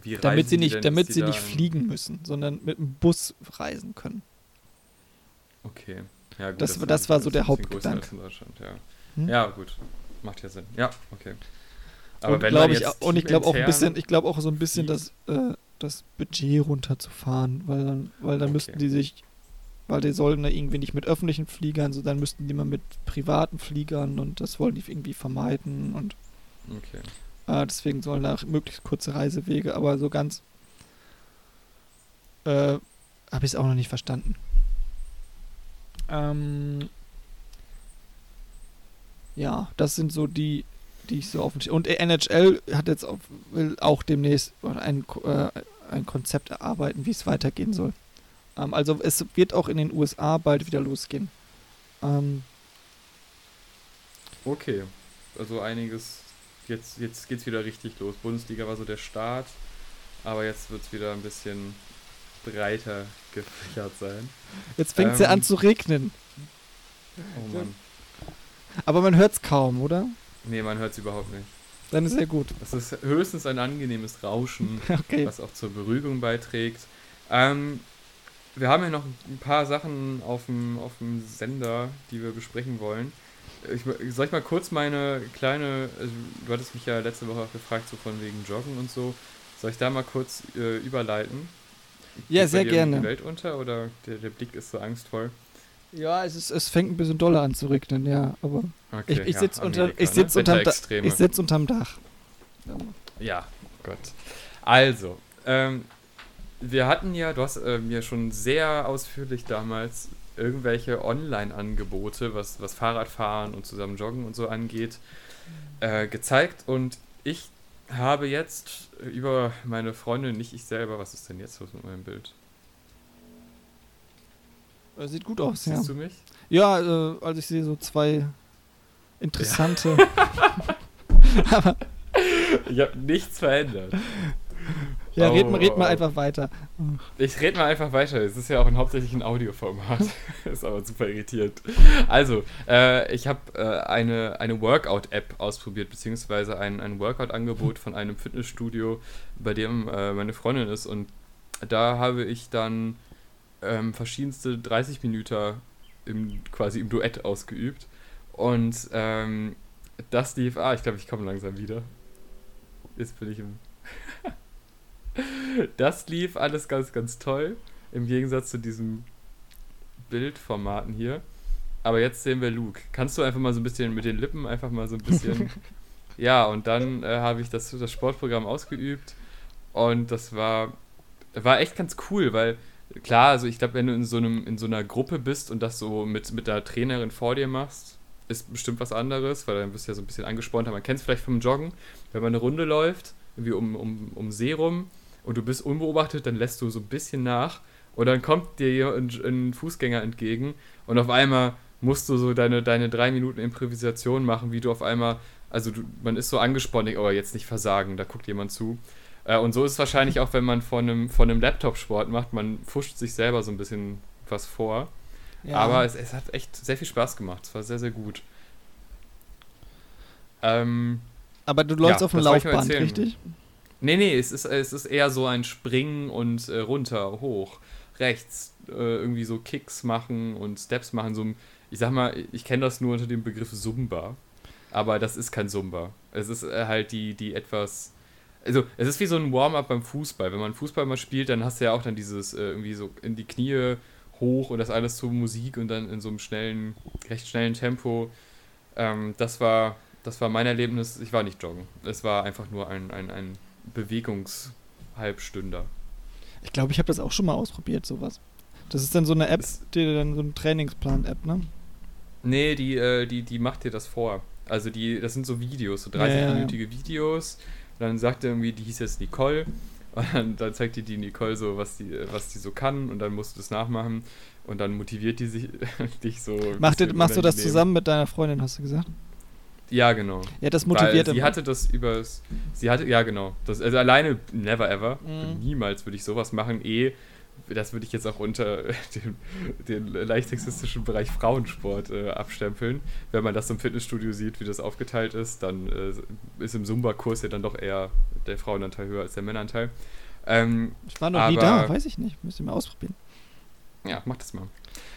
wie Damit sie nicht, damit sie nicht fliegen müssen, sondern mit dem Bus reisen können. Okay. Ja, gut, Das- ist das war so der Hauptgedanke. ja. Hm? ja, gut. Macht ja Sinn. Ja, okay. und wenn glaube man ich, und ich glaube auch ein bisschen, ich glaube auch so ein bisschen fliegt- das, äh, das Budget runterzufahren, weil dann, weil dann Okay. müssten die sich, weil die sollen da irgendwie nicht mit öffentlichen Fliegern, so dann müssten die mal mit privaten Fliegern und das wollen die irgendwie vermeiden und Okay. Äh, deswegen sollen da möglichst kurze Reisewege, aber so ganz äh, habe ich es auch noch nicht verstanden. Ähm, ja, das sind so die, die ich so auf Und NHL hat jetzt auch, will auch demnächst ein, äh, ein Konzept erarbeiten, wie es weitergehen soll. Ähm, also es wird auch in den USA bald wieder losgehen. Ähm, Okay. Also einiges. Jetzt, jetzt geht's wieder richtig los. Bundesliga war so der Start, aber jetzt wird's wieder ein bisschen breiter gefächert sein. jetzt fängt es ja an Ähm, zu regnen. Oh Mann. Aber man hört es kaum, oder? Nee, man hört's überhaupt nicht. Dann ist ja gut. Das ist höchstens ein angenehmes Rauschen. [laughs] Okay. was auch zur Beruhigung beiträgt. Ähm, wir haben ja noch ein paar Sachen auf dem, auf dem Sender, die wir besprechen wollen. Ich, soll ich mal kurz meine kleine, also du hattest mich ja letzte Woche auch gefragt, so von wegen Joggen und so. Soll ich da mal kurz äh, überleiten? Ja, Geht sehr gerne. Die Welt unter oder der, der Blick ist so angstvoll? Ja, es, ist, es fängt ein bisschen doller an zu regnen, ja. Aber Okay, ich, ich ja, sitze unter, ich sitz ne? unterm, Da ich sitz unterm Dach. Ja, Gott. Also, ähm, wir hatten ja, du hast äh, mir schon sehr ausführlich damals irgendwelche Online-Angebote, was, was Fahrradfahren und zusammen Joggen und so angeht, äh, gezeigt. Und ich habe jetzt über meine Freundin, nicht ich selber, was ist denn jetzt los mit meinem Bild? Äh, Sieht gut aus, ja. Siehst du mich? Ja, äh, also ich sehe so zwei interessante. aber [laughs] Ich habe nichts verändert. Ja, red, mal, red mal einfach weiter. Ich rede mal einfach weiter. Es ist ja auch ein hauptsächlich ein Audioformat. [laughs] ist aber super irritiert. Also, äh, ich habe äh, eine, eine Workout-App ausprobiert, beziehungsweise ein, ein Workout-Angebot von einem Fitnessstudio, bei dem äh, meine Freundin ist. Und da habe ich dann ähm, verschiedenste 30 Minuten im, quasi im Duett ausgeübt. Und ähm, das lief. Ah, ich glaube, ich komme langsam wieder. Jetzt bin ich im. Das lief alles ganz, ganz toll. Im Gegensatz zu diesen Bildformaten hier. Aber jetzt sehen wir Luke. Kannst du einfach mal so ein bisschen mit den Lippen einfach mal so ein bisschen. [laughs] ja, und dann äh, habe ich das, das Sportprogramm ausgeübt. Und das war, war echt ganz cool, weil klar, also ich glaube, wenn du in so, einem, in so einer Gruppe bist und das so mit, mit der Trainerin vor dir machst, ist bestimmt was anderes, weil dann bist du ja so ein bisschen angespornt. Man kennt es vielleicht vom Joggen, wenn man eine Runde läuft, irgendwie um, um, um See rum und du bist unbeobachtet, dann lässt du so ein bisschen nach und dann kommt dir ein, ein Fußgänger entgegen und auf einmal musst du so deine, deine drei Minuten Improvisation machen, wie du auf einmal, also du, man ist so angespannt, oh, jetzt nicht versagen, da guckt jemand zu. Äh, und so ist es wahrscheinlich auch, wenn man von einem, von einem Laptop Sport macht, man fuscht sich selber so ein bisschen was vor. Ja. Aber es, es hat echt sehr viel Spaß gemacht. Es war sehr, sehr gut. Ähm, Aber du läufst ja, auf dem Laufband, richtig? Nee, nee, es ist, es ist eher so ein Springen und äh, runter, hoch, rechts, äh, irgendwie so Kicks machen und Steps machen. So, ich sag mal, ich kenne das nur unter dem Begriff Zumba. Aber das ist kein Zumba. Es ist äh, halt die, die etwas. Also, es ist wie so ein Warm-up beim Fußball. Wenn man Fußball mal spielt, dann hast du ja auch dann dieses äh, irgendwie so in die Knie hoch und das alles zur Musik und dann in so einem schnellen, recht schnellen Tempo. Ähm, das war das war mein Erlebnis. Ich war nicht joggen. Es war einfach nur ein, ein, ein Bewegungshalbstünder. Ich glaube, ich habe das auch schon mal ausprobiert, sowas. Das ist dann so eine App, die dann so ein Trainingsplan-App, ne? Nee, die, äh, die, die macht dir das vor. Also die, das sind so Videos, so 30-minütige ja, ja. Videos. Und dann sagt er irgendwie, die hieß jetzt Nicole. [laughs] Und dann, dann, zeigt dir die Nicole so, was die, was die so kann. Und dann musst du das nachmachen. Und dann motiviert die sich, [laughs] dich so. Macht machst du das zusammen mit deiner Freundin, hast du gesagt? Ja, genau. Ja, das motiviert Weil Sie hatte das übers. Sie hatte, ja, genau. Das, also alleine, never ever. Mhm. Niemals würde ich sowas machen. Eh, das würde ich jetzt auch unter [laughs] den, den leicht sexistischen Bereich Frauensport äh, abstempeln. Wenn man das im Fitnessstudio sieht, wie das aufgeteilt ist, dann äh, ist im Zumba-Kurs ja dann doch eher der Frauenanteil höher als der Männeranteil. Ähm, ich war noch nie da, weiß ich nicht. Müsste mal ausprobieren. Ja, mach das mal.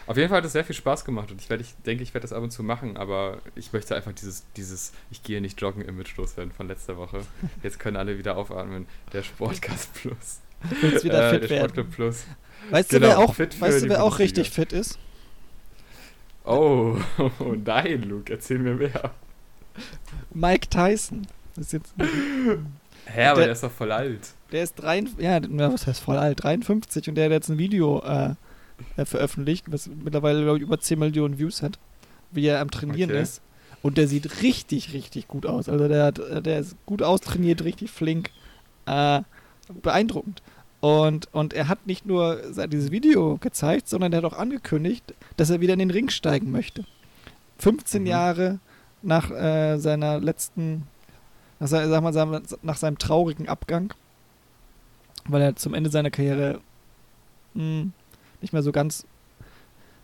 Auf jeden Fall hat es sehr viel Spaß gemacht und ich, werd, ich denke, ich werde das ab und zu machen, aber ich möchte einfach dieses, dieses Ich gehe nicht joggen Image loswerden von letzter Woche. [laughs] Jetzt können alle wieder aufatmen. Der Sportcast Plus. Willst wieder äh, fit der werden. Plus. Weißt genau, du, wer auch, weißt du, wer auch richtig fit ist? Oh, [laughs] oh, nein, Luke, erzähl mir mehr. Mike Tyson. Ist jetzt Hä, aber der, der, ist doch voll alt. Der ist drei, ja, was heißt voll alt? 53 und der hat jetzt ein Video äh, äh, veröffentlicht, was mittlerweile, glaube ich, über 10 Millionen Views hat, wie er am Trainieren okay. ist. Und der sieht richtig, richtig gut aus. Also der, hat, der ist gut austrainiert, richtig flink. Äh, beeindruckend. Und, und er hat nicht nur dieses Video gezeigt, sondern er hat auch angekündigt, dass er wieder in den Ring steigen möchte. 15 mhm. Jahre nach äh, seiner letzten, nach, sag mal, nach seinem traurigen Abgang, weil er zum Ende seiner Karriere mh, hm, nicht mehr so ganz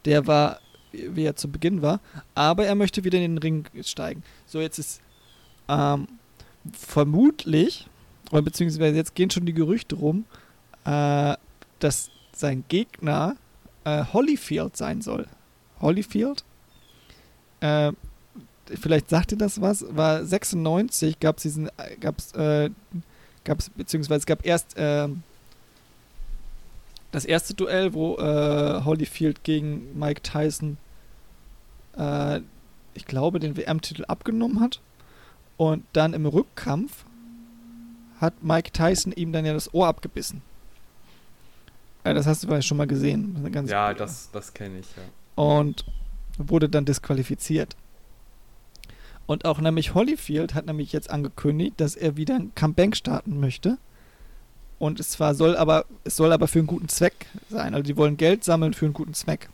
der war, wie er zu Beginn war. Aber er möchte wieder in den Ring steigen. So, jetzt ist ähm, vermutlich, oder beziehungsweise jetzt gehen schon die Gerüchte rum, äh, dass sein Gegner äh, Holyfield sein soll. Holyfield? Äh, vielleicht sagt ihr das was, war 96 gab es diesen, gab es, äh, gab es, beziehungsweise gab erst äh, das erste Duell, wo äh, Holyfield gegen Mike Tyson, äh, ich glaube, den WM-Titel abgenommen hat. Und dann im Rückkampf hat Mike Tyson ihm dann ja das Ohr abgebissen. Äh, das hast du vielleicht schon mal gesehen. Das ja, das, das kenne ich, ja. Und wurde dann disqualifiziert. Und auch nämlich Holyfield hat nämlich jetzt angekündigt, dass er wieder ein Comeback starten möchte. Und es zwar soll aber, es soll aber für einen guten Zweck sein. Also die wollen Geld sammeln für einen guten Zweck.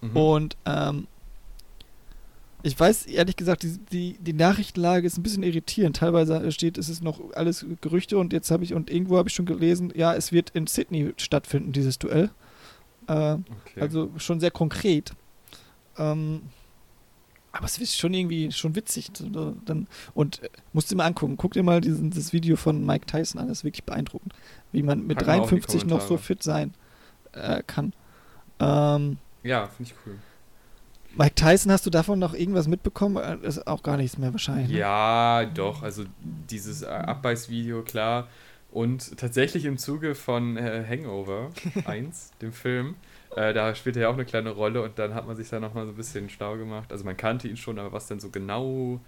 Mhm. Und ähm, ich weiß ehrlich gesagt, die, die, die Nachrichtenlage ist ein bisschen irritierend. Teilweise steht, es ist noch alles Gerüchte und jetzt habe ich, und irgendwo habe ich schon gelesen, ja, es wird in Sydney stattfinden, dieses Duell. Äh, okay. Also schon sehr konkret. Ähm, aber es ist schon irgendwie schon witzig. Dann, und äh, musst du mal angucken. Guck dir mal diesen, das Video von Mike Tyson an. Das ist wirklich beeindruckend. Wie man mit Packen 53 noch so fit sein äh, kann. Ähm, ja, finde ich cool. Mike Tyson, hast du davon noch irgendwas mitbekommen? Das äh, ist auch gar nichts mehr wahrscheinlich. Ne? Ja, doch. Also dieses äh, Abbeißvideo, klar. Und tatsächlich im Zuge von äh, Hangover [laughs] 1, dem Film, äh, da spielt er ja auch eine kleine Rolle und dann hat man sich da nochmal so ein bisschen schlau gemacht. Also man kannte ihn schon, aber was denn so genau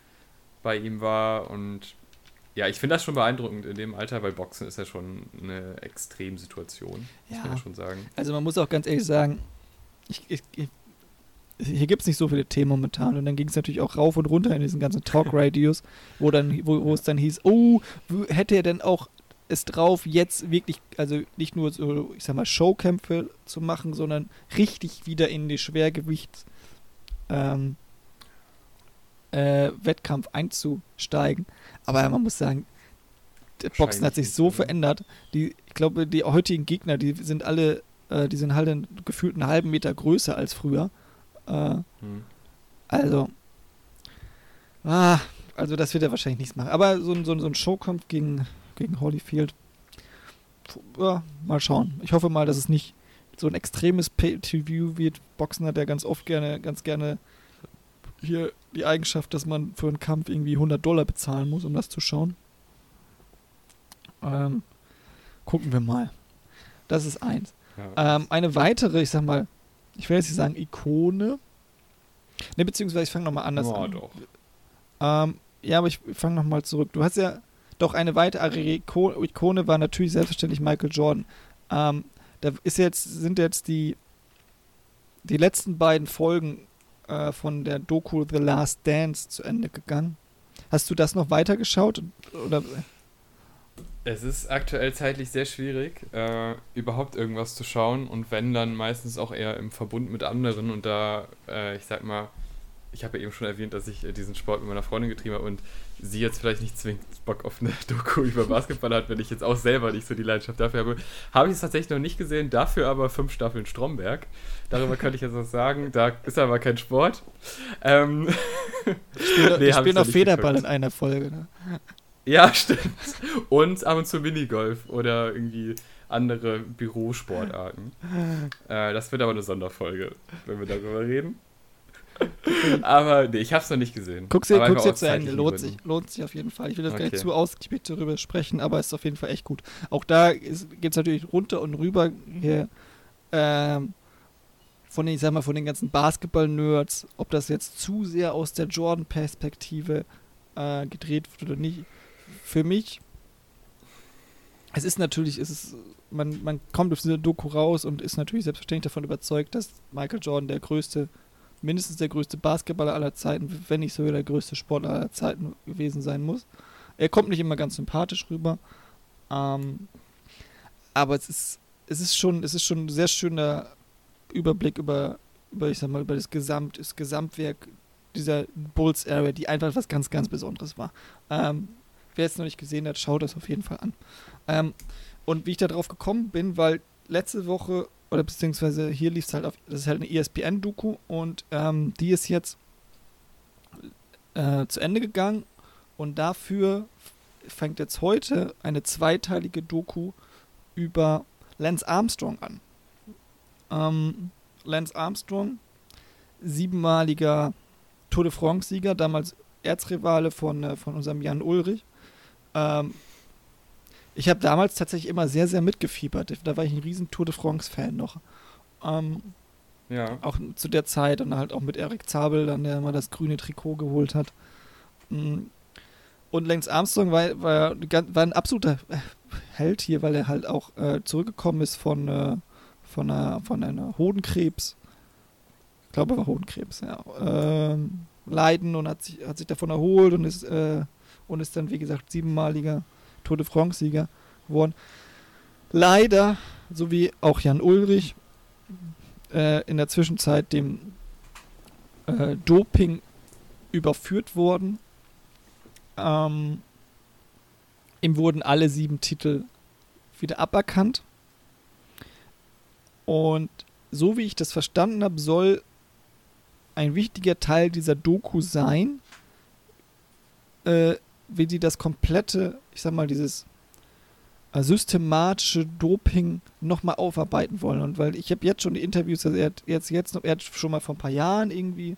bei ihm war und ja, ich finde das schon beeindruckend in dem Alter, weil Boxen ist ja schon eine Extremsituation, muss ja. man ja schon sagen. Also man muss auch ganz ehrlich sagen, ich, ich, ich, hier gibt es nicht so viele Themen momentan und dann ging es natürlich auch rauf und runter in diesen ganzen Talk-Radios, wo wo, wo es dann hieß, oh, hätte er denn auch es drauf, jetzt wirklich, also nicht nur so, ich sag mal, Showkämpfe zu machen, sondern richtig wieder in die Schwergewicht ähm, äh, Wettkampf einzusteigen. Aber man muss sagen, der Boxen hat sich so ne? verändert. Die, ich glaube, die heutigen Gegner, die sind alle, äh, die sind halt gefühlt einen halben Meter größer als früher. Äh, hm. Also, ah, also das wird er wahrscheinlich nichts machen. Aber so, so, so ein Showkampf gegen gegen Holyfield. Ja, mal schauen. Ich hoffe mal, dass es nicht so ein extremes Pay-to-View wird. Boxen hat er ganz oft gerne, ganz gerne hier die Eigenschaft, dass man für einen Kampf irgendwie 100 Dollar bezahlen muss, um das zu schauen. Ähm, gucken wir mal. Das ist eins. Ja. Ähm, eine weitere, ich sag mal, ich will jetzt nicht sagen Ikone. Ne, beziehungsweise ich fange nochmal anders oh, an. Doch. Ähm, ja, aber ich fange nochmal zurück. Du hast ja doch eine weitere Ikone war natürlich selbstverständlich Michael Jordan. Ähm, da ist jetzt, sind jetzt die, die letzten beiden Folgen äh, von der Doku The Last Dance zu Ende gegangen. Hast du das noch weitergeschaut? Oder? Es ist aktuell zeitlich sehr schwierig, äh, überhaupt irgendwas zu schauen und wenn dann meistens auch eher im Verbund mit anderen und da, äh, ich sag mal, ich habe ja eben schon erwähnt, dass ich äh, diesen Sport mit meiner Freundin getrieben habe und sie jetzt vielleicht nicht zwingend Bock auf eine [laughs] Doku über Basketball hat, wenn ich jetzt auch selber nicht so die Leidenschaft dafür habe. Habe ich es tatsächlich noch nicht gesehen, dafür aber fünf Staffeln Stromberg. Darüber könnte ich jetzt was sagen, da ist aber kein Sport. Ähm, ich spiele [laughs] nee, spiel noch Federball geguckt. in einer Folge. Ne? Ja, [laughs] stimmt. Und ab und zu Minigolf oder irgendwie andere Bürosportarten. äh, das wird aber eine Sonderfolge, wenn wir darüber reden. Aber nee, ich habe es noch nicht gesehen. Guck's dir, guck's dir zu Ende, lohnt sich, lohnt sich auf jeden Fall. Ich will das okay. gar nicht zu ausgiebig darüber sprechen, aber es ist auf jeden Fall echt gut. Auch da geht es natürlich runter und rüber hier, ähm, von den, ich sag mal, von den ganzen Basketball-Nerds, ob das jetzt zu sehr aus der Jordan-Perspektive äh, gedreht wird oder nicht. Für mich, es ist natürlich, es ist, man, man kommt auf diese Doku raus und ist natürlich selbstverständlich davon überzeugt, dass Michael Jordan der größte mindestens der größte Basketballer aller Zeiten, wenn nicht sogar der größte Sportler aller Zeiten gewesen sein muss. Er kommt nicht immer ganz sympathisch rüber. Ähm, aber es ist, es ist schon, es ist schon ein sehr schöner Überblick über, über ich sag mal, über das, Gesamt, das Gesamtwerk dieser Bulls Area, die einfach was ganz, ganz Besonderes war. Ähm, wer es noch nicht gesehen hat, schaut das auf jeden Fall an. Ähm, und wie ich da drauf gekommen bin, weil letzte Woche oder beziehungsweise hier lief es halt auf, das ist halt eine ESPN-Doku und ähm, die ist jetzt äh, zu Ende gegangen und dafür fängt jetzt heute eine zweiteilige Doku über Lance Armstrong an. Ähm, Lance Armstrong, siebenmaliger Tour de France-Sieger, damals Erzrivale von, äh, von unserem Jan Ulrich. Ähm, ich habe damals tatsächlich immer sehr, sehr mitgefiebert. Da war ich ein riesen Tour de France-Fan noch. Ähm, ja. Auch zu der Zeit und halt auch mit Eric Zabel, dann der immer das grüne Trikot geholt hat. Mm. Und Lance Armstrong war, war, war ein absoluter Held hier, weil er halt auch äh, zurückgekommen ist von, äh, von, einer, von einer Hodenkrebs. Ich glaube, er war Hodenkrebs, ja. Ähm, Leiden und hat sich, hat sich davon erholt und ist, äh, und ist dann, wie gesagt, siebenmaliger Tour de France-Sieger geworden. Leider, so wie auch Jan Ulrich, äh, in der Zwischenzeit dem äh, Doping überführt worden. Ähm, ihm wurden alle sieben Titel wieder aberkannt. Und so wie ich das verstanden habe, soll ein wichtiger Teil dieser Doku sein, äh, wie die das komplette, ich sag mal, dieses äh, systematische Doping nochmal aufarbeiten wollen. Und weil ich habe jetzt schon die Interviews, also er hat jetzt, jetzt noch, er hat schon mal vor ein paar Jahren irgendwie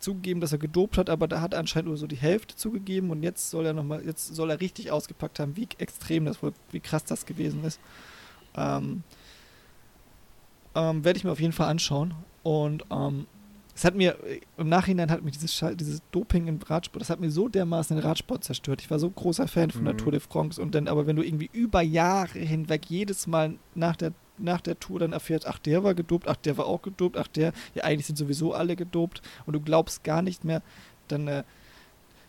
zugegeben, dass er gedopt hat, aber da hat er anscheinend nur so die Hälfte zugegeben und jetzt soll er nochmal, jetzt soll er richtig ausgepackt haben, wie extrem das wohl, wie krass das gewesen ist. Ähm, ähm, Werde ich mir auf jeden Fall anschauen. Und ähm, es hat mir, im Nachhinein hat mir dieses, dieses Doping im Radsport, das hat mir so dermaßen den Radsport zerstört. Ich war so großer Fan von mhm. der Tour de France und dann, aber wenn du irgendwie über Jahre hinweg jedes Mal nach der, nach der Tour dann erfährst, ach, der war gedopt, ach, der war auch gedopt, ach, der, ja, eigentlich sind sowieso alle gedopt und du glaubst gar nicht mehr, dann, äh,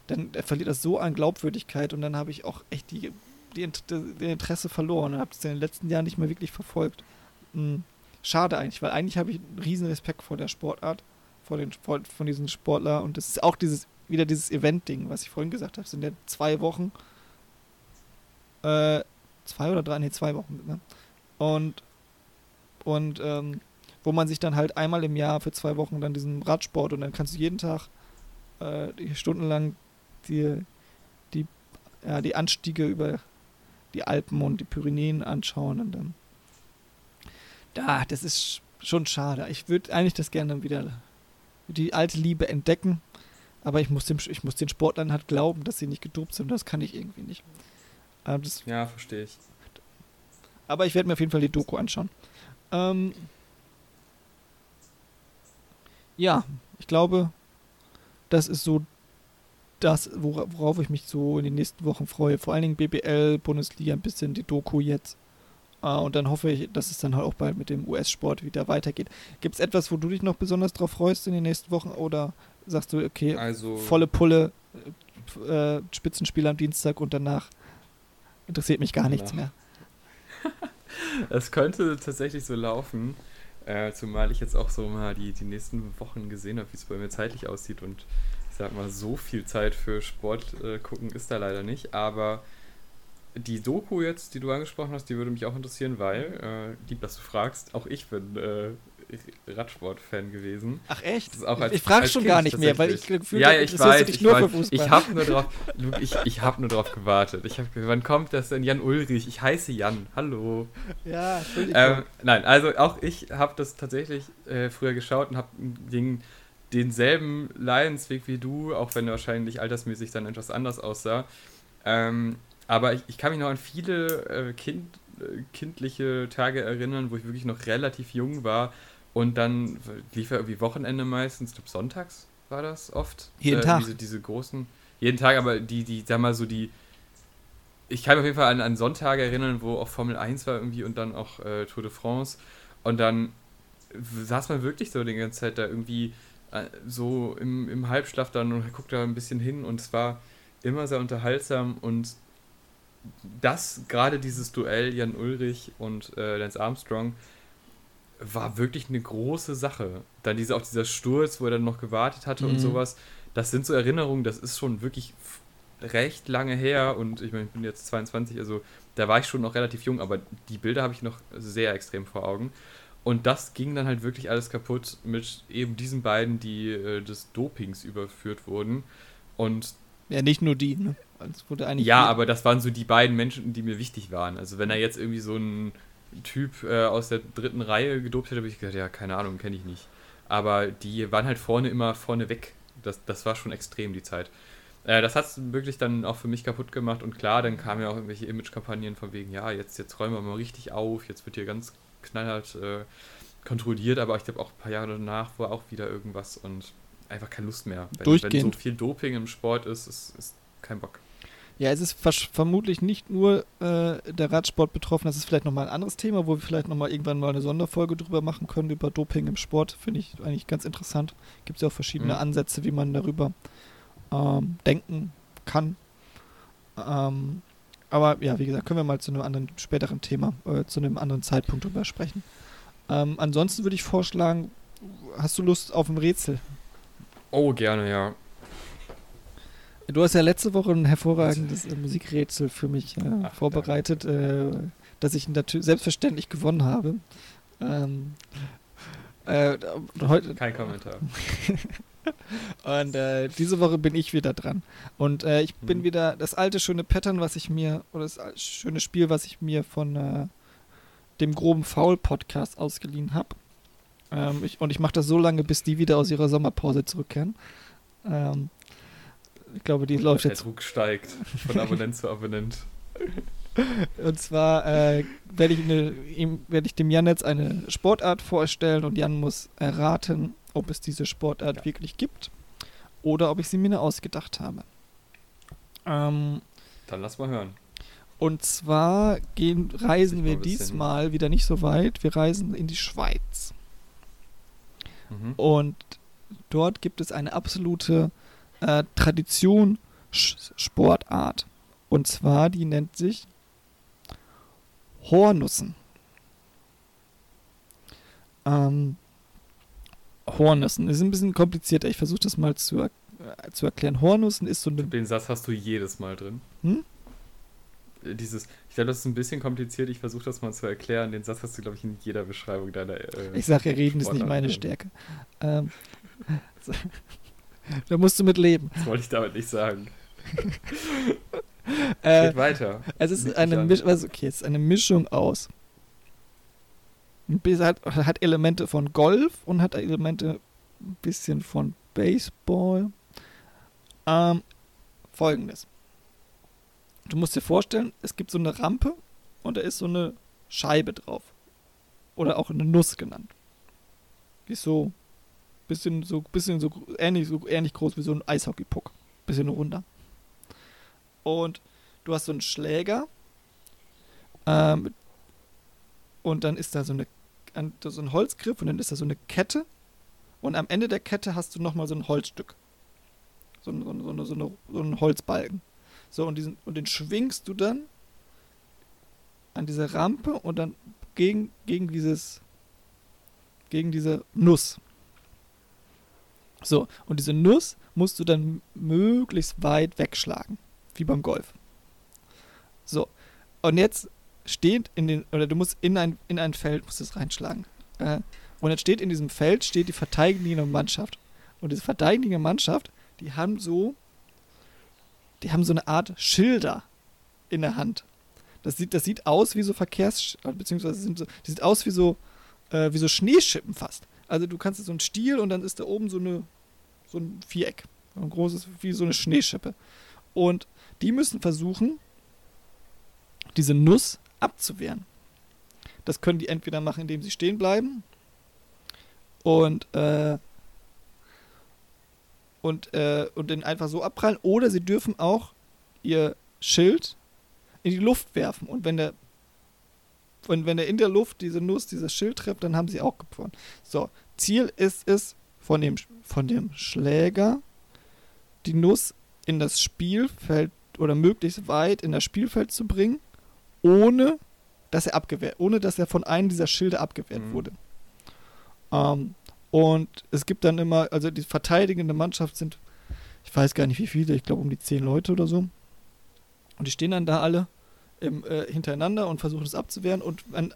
dann verliert das so an Glaubwürdigkeit und dann habe ich auch echt die, die, die Interesse verloren und habe es in den letzten Jahren nicht mehr wirklich verfolgt. Mhm. Schade eigentlich, weil eigentlich habe ich einen riesen Respekt vor der Sportart von, den, von, von diesen Sportler. Und das ist auch dieses, wieder dieses Event-Ding, was ich vorhin gesagt habe. Sind ja zwei Wochen. Äh, zwei oder drei, nee, zwei Wochen. Ne? Und, und ähm, wo man sich dann halt einmal im Jahr für zwei Wochen dann diesen Radsport und dann kannst du jeden Tag äh, stundenlang die, die, ja, die Anstiege über die Alpen und die Pyrenäen anschauen und dann Ja, das ist schon schade. Ich würde eigentlich das gerne wieder die alte Liebe entdecken, aber ich muss, dem, ich muss den Sportlern halt glauben, dass sie nicht gedopt sind. Das kann ich irgendwie nicht. Das, ja, verstehe ich. Aber ich werde mir auf jeden Fall die Doku anschauen. Ähm, ja, ich glaube, das ist so das, worauf ich mich so in den nächsten Wochen freue. Vor allen Dingen BBL, Bundesliga, ein bisschen die Doku jetzt. Uh, und dann hoffe ich, dass es dann halt auch bald mit dem US-Sport wieder weitergeht. Gibt es etwas, wo du dich noch besonders drauf freust in den nächsten Wochen? Oder sagst du, okay, also, volle Pulle, äh, Spitzenspiel am Dienstag und danach interessiert mich gar nichts mehr? [laughs] Es könnte tatsächlich so laufen. Äh, zumal ich jetzt auch so mal die, die nächsten Wochen gesehen habe, wie es bei mir zeitlich aussieht. Und ich sag mal, so viel Zeit für Sport äh, gucken ist da leider nicht. Aber die Doku jetzt, die du angesprochen hast, die würde mich auch interessieren, weil, äh, lieb, dass du fragst, auch ich bin äh, Radsport-Fan gewesen. Ach echt? Als, ich frage schon gar nicht mehr, weil ich gefühlt ja, habe, ich weiß, dich nur weiß. für Fußball. Ich habe nur drauf, Luke, ich, ich habe nur drauf gewartet. Ich hab, wann kommt das denn? Jan Ulrich. Ich heiße Jan. Hallo. Ja, Entschuldigung. Ähm, nein, also auch ich habe das tatsächlich äh, früher geschaut und habe den, denselben Leidensweg wie du, auch wenn er wahrscheinlich altersmäßig dann etwas anders aussah. Ähm, aber ich, ich, kann mich noch an viele äh, kind, äh, kindliche Tage erinnern, wo ich wirklich noch relativ jung war und dann lief er irgendwie Wochenende meistens, ich glaube sonntags war das oft. Jeden äh, Tag. Diese, diese großen, jeden Tag, aber die, die, sag mal so die, ich kann mich auf jeden Fall an, an Sonntage erinnern, wo auch Formel 1 war irgendwie und dann auch äh, Tour de France und dann saß man wirklich so die ganze Zeit da irgendwie äh, so im, im Halbschlaf dann und guckt da ein bisschen hin und es war immer sehr unterhaltsam und das, gerade dieses Duell Jan Ulrich und äh, Lance Armstrong, war wirklich eine große Sache. Dann diese, auch dieser Sturz, wo er dann noch gewartet hatte mhm. und sowas. Das sind so Erinnerungen, das ist schon wirklich recht lange her und ich meine, ich bin jetzt 22, also da war ich schon noch relativ jung, aber die Bilder habe ich noch sehr extrem vor Augen. Und das ging dann halt wirklich alles kaputt mit eben diesen beiden, die äh, des Dopings überführt wurden. Und ja, nicht nur die, ne? Es wurde eigentlich ja, aber das waren so die beiden Menschen, die mir wichtig waren. Also wenn er jetzt irgendwie so ein Typ äh, aus der dritten Reihe gedopt hätte, habe ich gedacht, ja, keine Ahnung, kenne ich nicht. Aber die waren halt vorne immer vorne weg. Das, das war schon extrem, die Zeit. Äh, das hat es wirklich dann auch für mich kaputt gemacht. Und klar, dann kamen ja auch irgendwelche Image-Kampagnen von wegen, ja, jetzt, jetzt räumen wir mal richtig auf, jetzt wird hier ganz knallhart äh, kontrolliert. Aber ich glaube, auch ein paar Jahre danach war auch wieder irgendwas und einfach keine Lust mehr. Wenn, wenn so viel Doping im Sport ist, ist, ist kein Bock. Ja, es ist vermutlich nicht nur äh, der Radsport betroffen, das ist vielleicht nochmal ein anderes Thema, wo wir vielleicht nochmal irgendwann mal eine Sonderfolge drüber machen können, über Doping im Sport. Finde ich eigentlich ganz interessant. Gibt es ja auch verschiedene mhm. Ansätze, wie man darüber ähm, denken kann. Ähm, aber ja, wie gesagt, können wir mal zu einem anderen späteren Thema, äh, zu einem anderen Zeitpunkt drüber sprechen. Ähm, ansonsten würde ich vorschlagen, hast du Lust auf ein Rätsel? Oh, gerne, ja. Du hast ja letzte Woche ein hervorragendes äh, Musikrätsel für mich äh, Ach, vorbereitet, äh, das ich natürlich selbstverständlich gewonnen habe. Ähm, äh, heute, Kein Kommentar. [laughs] Und äh, diese Woche bin ich wieder dran. Und äh, ich bin mhm. wieder das alte schöne Pattern, was ich mir, oder das schöne Spiel, was ich mir von äh, dem groben Foul-Podcast ausgeliehen habe. Ähm, und ich mache das so lange, bis die wieder aus ihrer Sommerpause zurückkehren. Ähm, ich glaube, die läuft jetzt. Der Druck steigt von Abonnent zu Abonnent. [laughs] Und zwar äh, werde ich, werd ich dem Jan jetzt eine Sportart vorstellen und Jan muss erraten, ob es diese Sportart ja. wirklich gibt oder ob ich sie mir nur ausgedacht habe. Ähm, Dann lass mal hören. Und zwar gehen, reisen wir diesmal wieder nicht so weit. Wir reisen in die Schweiz. Mhm. Und dort gibt es eine absolute äh, Tradition Sportart. Und zwar, die nennt sich Hornussen. Ähm, Hornussen ist ein bisschen komplizierter. Ich versuche das mal zu, äh, zu erklären. Hornussen ist so eine. Den Satz hast du jedes Mal drin. Hm? Äh, dieses, ich glaube, das ist ein bisschen kompliziert. Ich versuche das mal zu erklären. Den Satz hast du, glaube ich, in jeder Beschreibung deiner. Äh, ich sage, reden ist nicht meine Stärke. Ähm, [laughs] [laughs] Da musst du mit leben. Das wollte ich damit nicht sagen. [laughs] äh, Geht weiter. Es ist eine, Misch also okay, es ist eine Mischung aus hat, hat Elemente von Golf und hat Elemente ein bisschen von Baseball. Ähm, Folgendes. Du musst dir vorstellen, es gibt so eine Rampe und da ist so eine Scheibe drauf. Oder auch eine Nuss genannt. Die ist so bisschen so bisschen so ähnlich so ähnlich groß wie so ein Eishockeypuck, bisschen runder. Und du hast so einen Schläger ähm, und dann ist da so eine so ein Holzgriff und dann ist da so eine Kette und am Ende der Kette hast du nochmal so ein Holzstück. So, so, so, so, eine, so einen Holzbalken. So, und, diesen, und den schwingst du dann an diese Rampe und dann gegen, gegen dieses, gegen diese Nuss. So, und diese Nuss musst du dann möglichst weit wegschlagen, wie beim Golf. So, und jetzt steht in den, oder du musst in ein, in ein Feld, musst es reinschlagen. Äh, und jetzt steht in diesem Feld, steht die verteidigende Mannschaft. Und diese verteidigende Mannschaft, die haben so, die haben so eine Art Schilder in der Hand. Das sieht, das sieht aus wie so Verkehrs, beziehungsweise sind so, die sieht aus wie so, äh, wie so Schneeschippen fast. Also du kannst so ein Stiel und dann ist da oben so eine, so ein Viereck. Ein großes, wie so eine Schneeschippe. Und die müssen versuchen, diese Nuss abzuwehren. Das können die entweder machen, indem sie stehen bleiben und äh, und, äh, und den einfach so abprallen. Oder sie dürfen auch ihr Schild in die Luft werfen. Und wenn der, wenn, wenn der in der Luft diese Nuss, dieses Schild trifft, dann haben sie auch gewonnen. So, Ziel ist es, von dem, von dem Schläger die Nuss in das Spielfeld oder möglichst weit in das Spielfeld zu bringen, ohne dass er abgewehrt, ohne dass er von einem dieser Schilde abgewehrt mhm. wurde. Ähm, und es gibt dann immer, also die verteidigende Mannschaft sind, ich weiß gar nicht wie viele, ich glaube um die zehn Leute oder so. Und die stehen dann da alle im, äh, hintereinander und versuchen es abzuwehren. Und, wenn,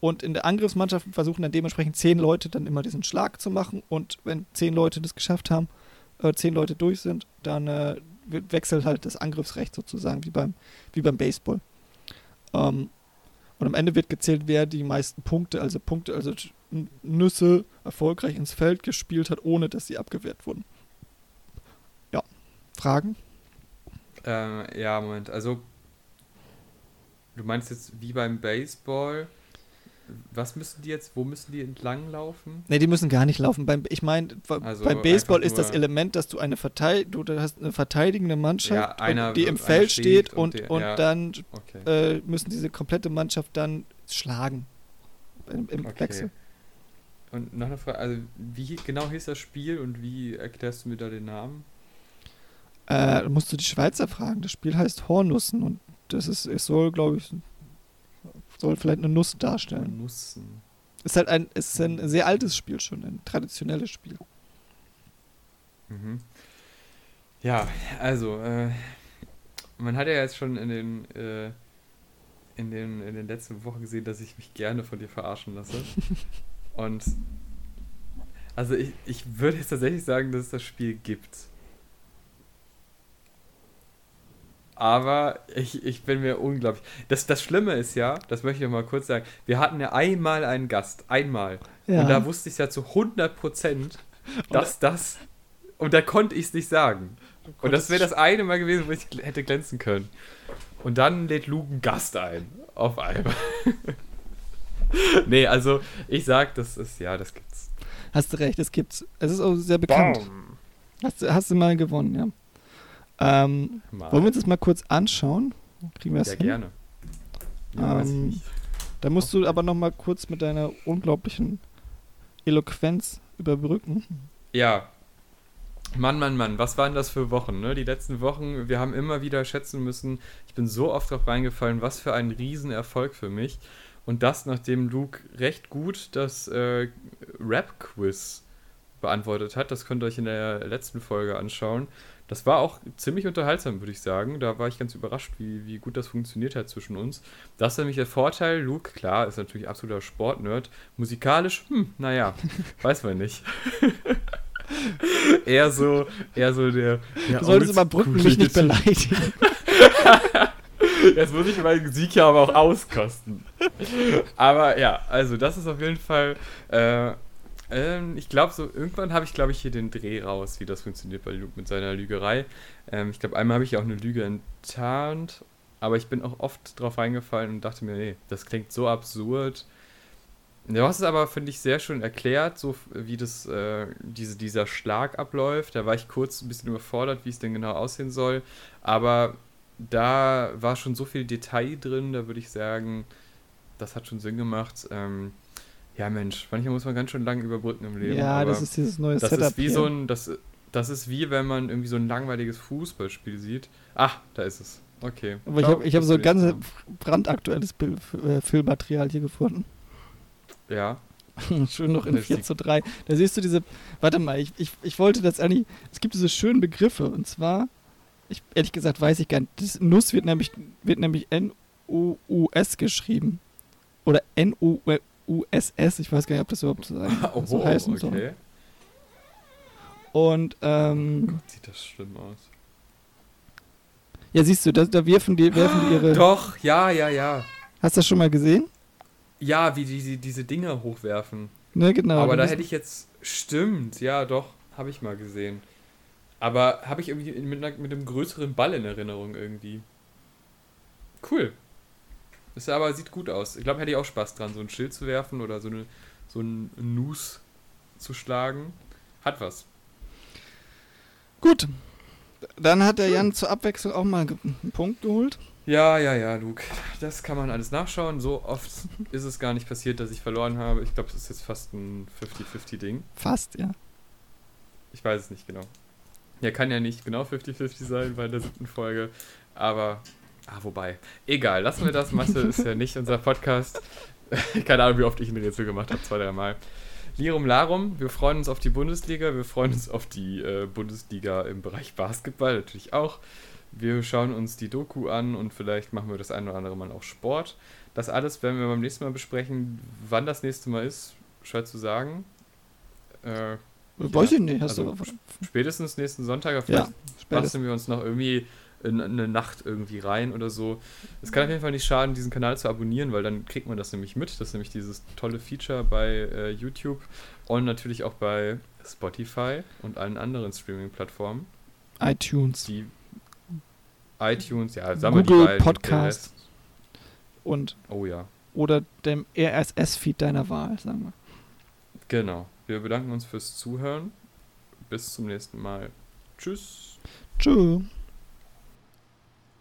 und in der Angriffsmannschaft versuchen dann dementsprechend zehn Leute dann immer diesen Schlag zu machen. Und wenn zehn Leute das geschafft haben, äh, zehn Leute durch sind, dann äh, wechselt halt das Angriffsrecht sozusagen, wie beim, wie beim Baseball. Ähm, und am Ende wird gezählt, wer die meisten Punkte, also Punkte, also Nüsse erfolgreich ins Feld gespielt hat, ohne dass sie abgewehrt wurden. Ja. Fragen? Ähm, ja, Moment. Also, du meinst jetzt wie beim Baseball, was müssen die jetzt, wo müssen die entlang laufen? Ne, die müssen gar nicht laufen. Beim, ich meine, also beim Baseball ist das Element, dass du eine, Verteid du hast eine verteidigende Mannschaft, ja, einer, die im Feld steht und, und, und ja. dann okay. äh, müssen diese komplette Mannschaft dann schlagen im, im okay. Wechsel. Und noch eine Frage, also wie genau hieß das Spiel und wie erklärst du mir da den Namen? Äh, musst du die Schweizer fragen. Das Spiel heißt Hornussen und das ist, es soll, glaube ich, soll vielleicht eine Nuss darstellen. Nussen. Ist halt ein, ist ein sehr altes Spiel schon, ein traditionelles Spiel. Mhm. Ja, also, äh, man hat ja jetzt schon in den, äh, in, den, in den letzten Wochen gesehen, dass ich mich gerne von dir verarschen lasse. [laughs] Und also ich, ich würde jetzt tatsächlich sagen, dass es das Spiel gibt. Aber ich, ich bin mir unglaublich. Das, das Schlimme ist ja, das möchte ich mal kurz sagen, wir hatten ja einmal einen Gast, einmal. Ja. Und da wusste ich ja zu 100 Prozent, dass das. Und da konnte ich es nicht sagen. Und das wäre das eine Mal gewesen, wo ich hätte glänzen können. Und dann lädt Luke einen Gast ein. Auf einmal. [laughs] nee, also ich sag, das ist, ja, das gibt's. Hast du recht, es gibt's. Es ist auch sehr bekannt. Hast, hast du mal gewonnen, ja. Ähm, wollen wir uns das mal kurz anschauen? Kriegen wir das ja, hin? gerne. Ja, ähm, da musst du aber noch mal kurz mit deiner unglaublichen Eloquenz überbrücken. Ja. Mann, Mann, Mann, was waren das für Wochen, ne? Die letzten Wochen, wir haben immer wieder schätzen müssen, ich bin so oft drauf reingefallen, was für ein Riesenerfolg für mich. Und das, nachdem Luke recht gut das äh, Rap-Quiz beantwortet hat. Das könnt ihr euch in der letzten Folge anschauen. Das war auch ziemlich unterhaltsam, würde ich sagen. Da war ich ganz überrascht, wie, wie gut das funktioniert hat zwischen uns. Das ist nämlich der Vorteil. Luke, klar, ist natürlich absoluter Sportnerd. Musikalisch, hm, naja, [laughs] weiß man nicht. [laughs] eher so, eher so der. der du solltest aber Brücken mich nicht beleidigen. [laughs] Jetzt muss ich meinen Sieg ja aber auch auskosten. Aber ja, also das ist auf jeden Fall. Äh, ähm, ich glaube, so irgendwann habe ich, glaube ich, hier den Dreh raus, wie das funktioniert bei Luke mit seiner Lügerei. Ähm, ich glaube, einmal habe ich ja auch eine Lüge enttarnt, aber ich bin auch oft drauf reingefallen und dachte mir, nee, das klingt so absurd. Du hast es aber, finde ich, sehr schön erklärt, so wie das, äh, diese, dieser Schlag abläuft. Da war ich kurz ein bisschen überfordert, wie es denn genau aussehen soll. Aber da war schon so viel Detail drin, da würde ich sagen, das hat schon Sinn gemacht. Ähm, ja, Mensch, manchmal muss man ganz schön lange überbrücken im Leben. Ja, das ist dieses neue das Setup. Ist wie hier. so ein, das, das ist wie wenn man irgendwie so ein langweiliges Fußballspiel sieht. Ach, da ist es. Okay. Aber ich habe ich hab so zum ganz brandaktuelles Bild, äh, Filmmaterial hier gefunden. Ja. [laughs] Schön noch in Das 4 sieht- zu 3. Da siehst du diese, warte mal, ich, ich, ich wollte das eigentlich, es gibt diese schönen Begriffe und zwar, ich, ehrlich gesagt weiß ich gar nicht, das Nuss wird nämlich, wird nämlich N-O-U-S geschrieben. Oder N-O-U-S-S, ich weiß gar nicht, ob das überhaupt so, sein, [laughs] Oh, so heißen soll. okay. Und, ähm, Sieht das schlimm aus. ja siehst du, da, da werfen die, werfen die ihre, Doch, ja, ja, ja. hast du das schon mal gesehen? Ja, wie die, die diese Dinger hochwerfen. Ne, genau. Aber da hätte ich jetzt. Stimmt, ja, doch, habe ich mal gesehen. Aber habe ich irgendwie mit, einer, mit einem größeren Ball in Erinnerung irgendwie. Cool. Ist aber sieht gut aus. Ich glaube, hätte ich auch Spaß dran, so ein Schild zu werfen oder so, eine, so ein Nus zu schlagen. Hat was. Gut. Dann hat der Jan zur Abwechslung auch mal einen Punkt geholt. Ja, ja, ja, Luke. Das kann man alles nachschauen. So oft [laughs] ist es gar nicht passiert, dass ich verloren habe. Ich glaube, es ist jetzt fast ein 50-50-Ding. Fast, ja. Ich weiß es nicht genau. Ja, kann ja nicht genau 50-50 sein bei der siebten Folge. Aber, ah, wobei. Egal, lassen wir das. Mathe ist ja nicht unser Podcast. [laughs] Keine Ahnung, wie oft ich ein Rätsel gemacht habe. Zwei, dreimal. Lirum Larum, wir freuen uns auf die Bundesliga. Wir freuen uns auf die äh, Bundesliga im Bereich Basketball natürlich auch. Wir schauen uns die Doku an und vielleicht machen wir das ein oder andere Mal auch Sport. Das alles werden wir beim nächsten Mal besprechen. Wann das nächste Mal ist, schwer zu sagen. Äh, Weiß ich nicht. Hast also, du spätestens nächsten Sonntag, aber Ja, vielleicht spätestens. basteln wir uns noch irgendwie eine Nacht irgendwie rein oder so. Es kann auf jeden Fall nicht schaden, diesen Kanal zu abonnieren, weil dann kriegt man das nämlich mit. Das ist nämlich dieses tolle Feature bei äh, YouTube und natürlich auch bei Spotify und allen anderen Streaming-Plattformen. iTunes Die iTunes, ja, sagen wir die Google beiden. den Podcast. Und Oh ja, oder dem RSS-Feed deiner Wahl, sagen wir. genau. Wir bedanken uns fürs Zuhören. Bis zum nächsten Mal. Tschüss. Tschüss.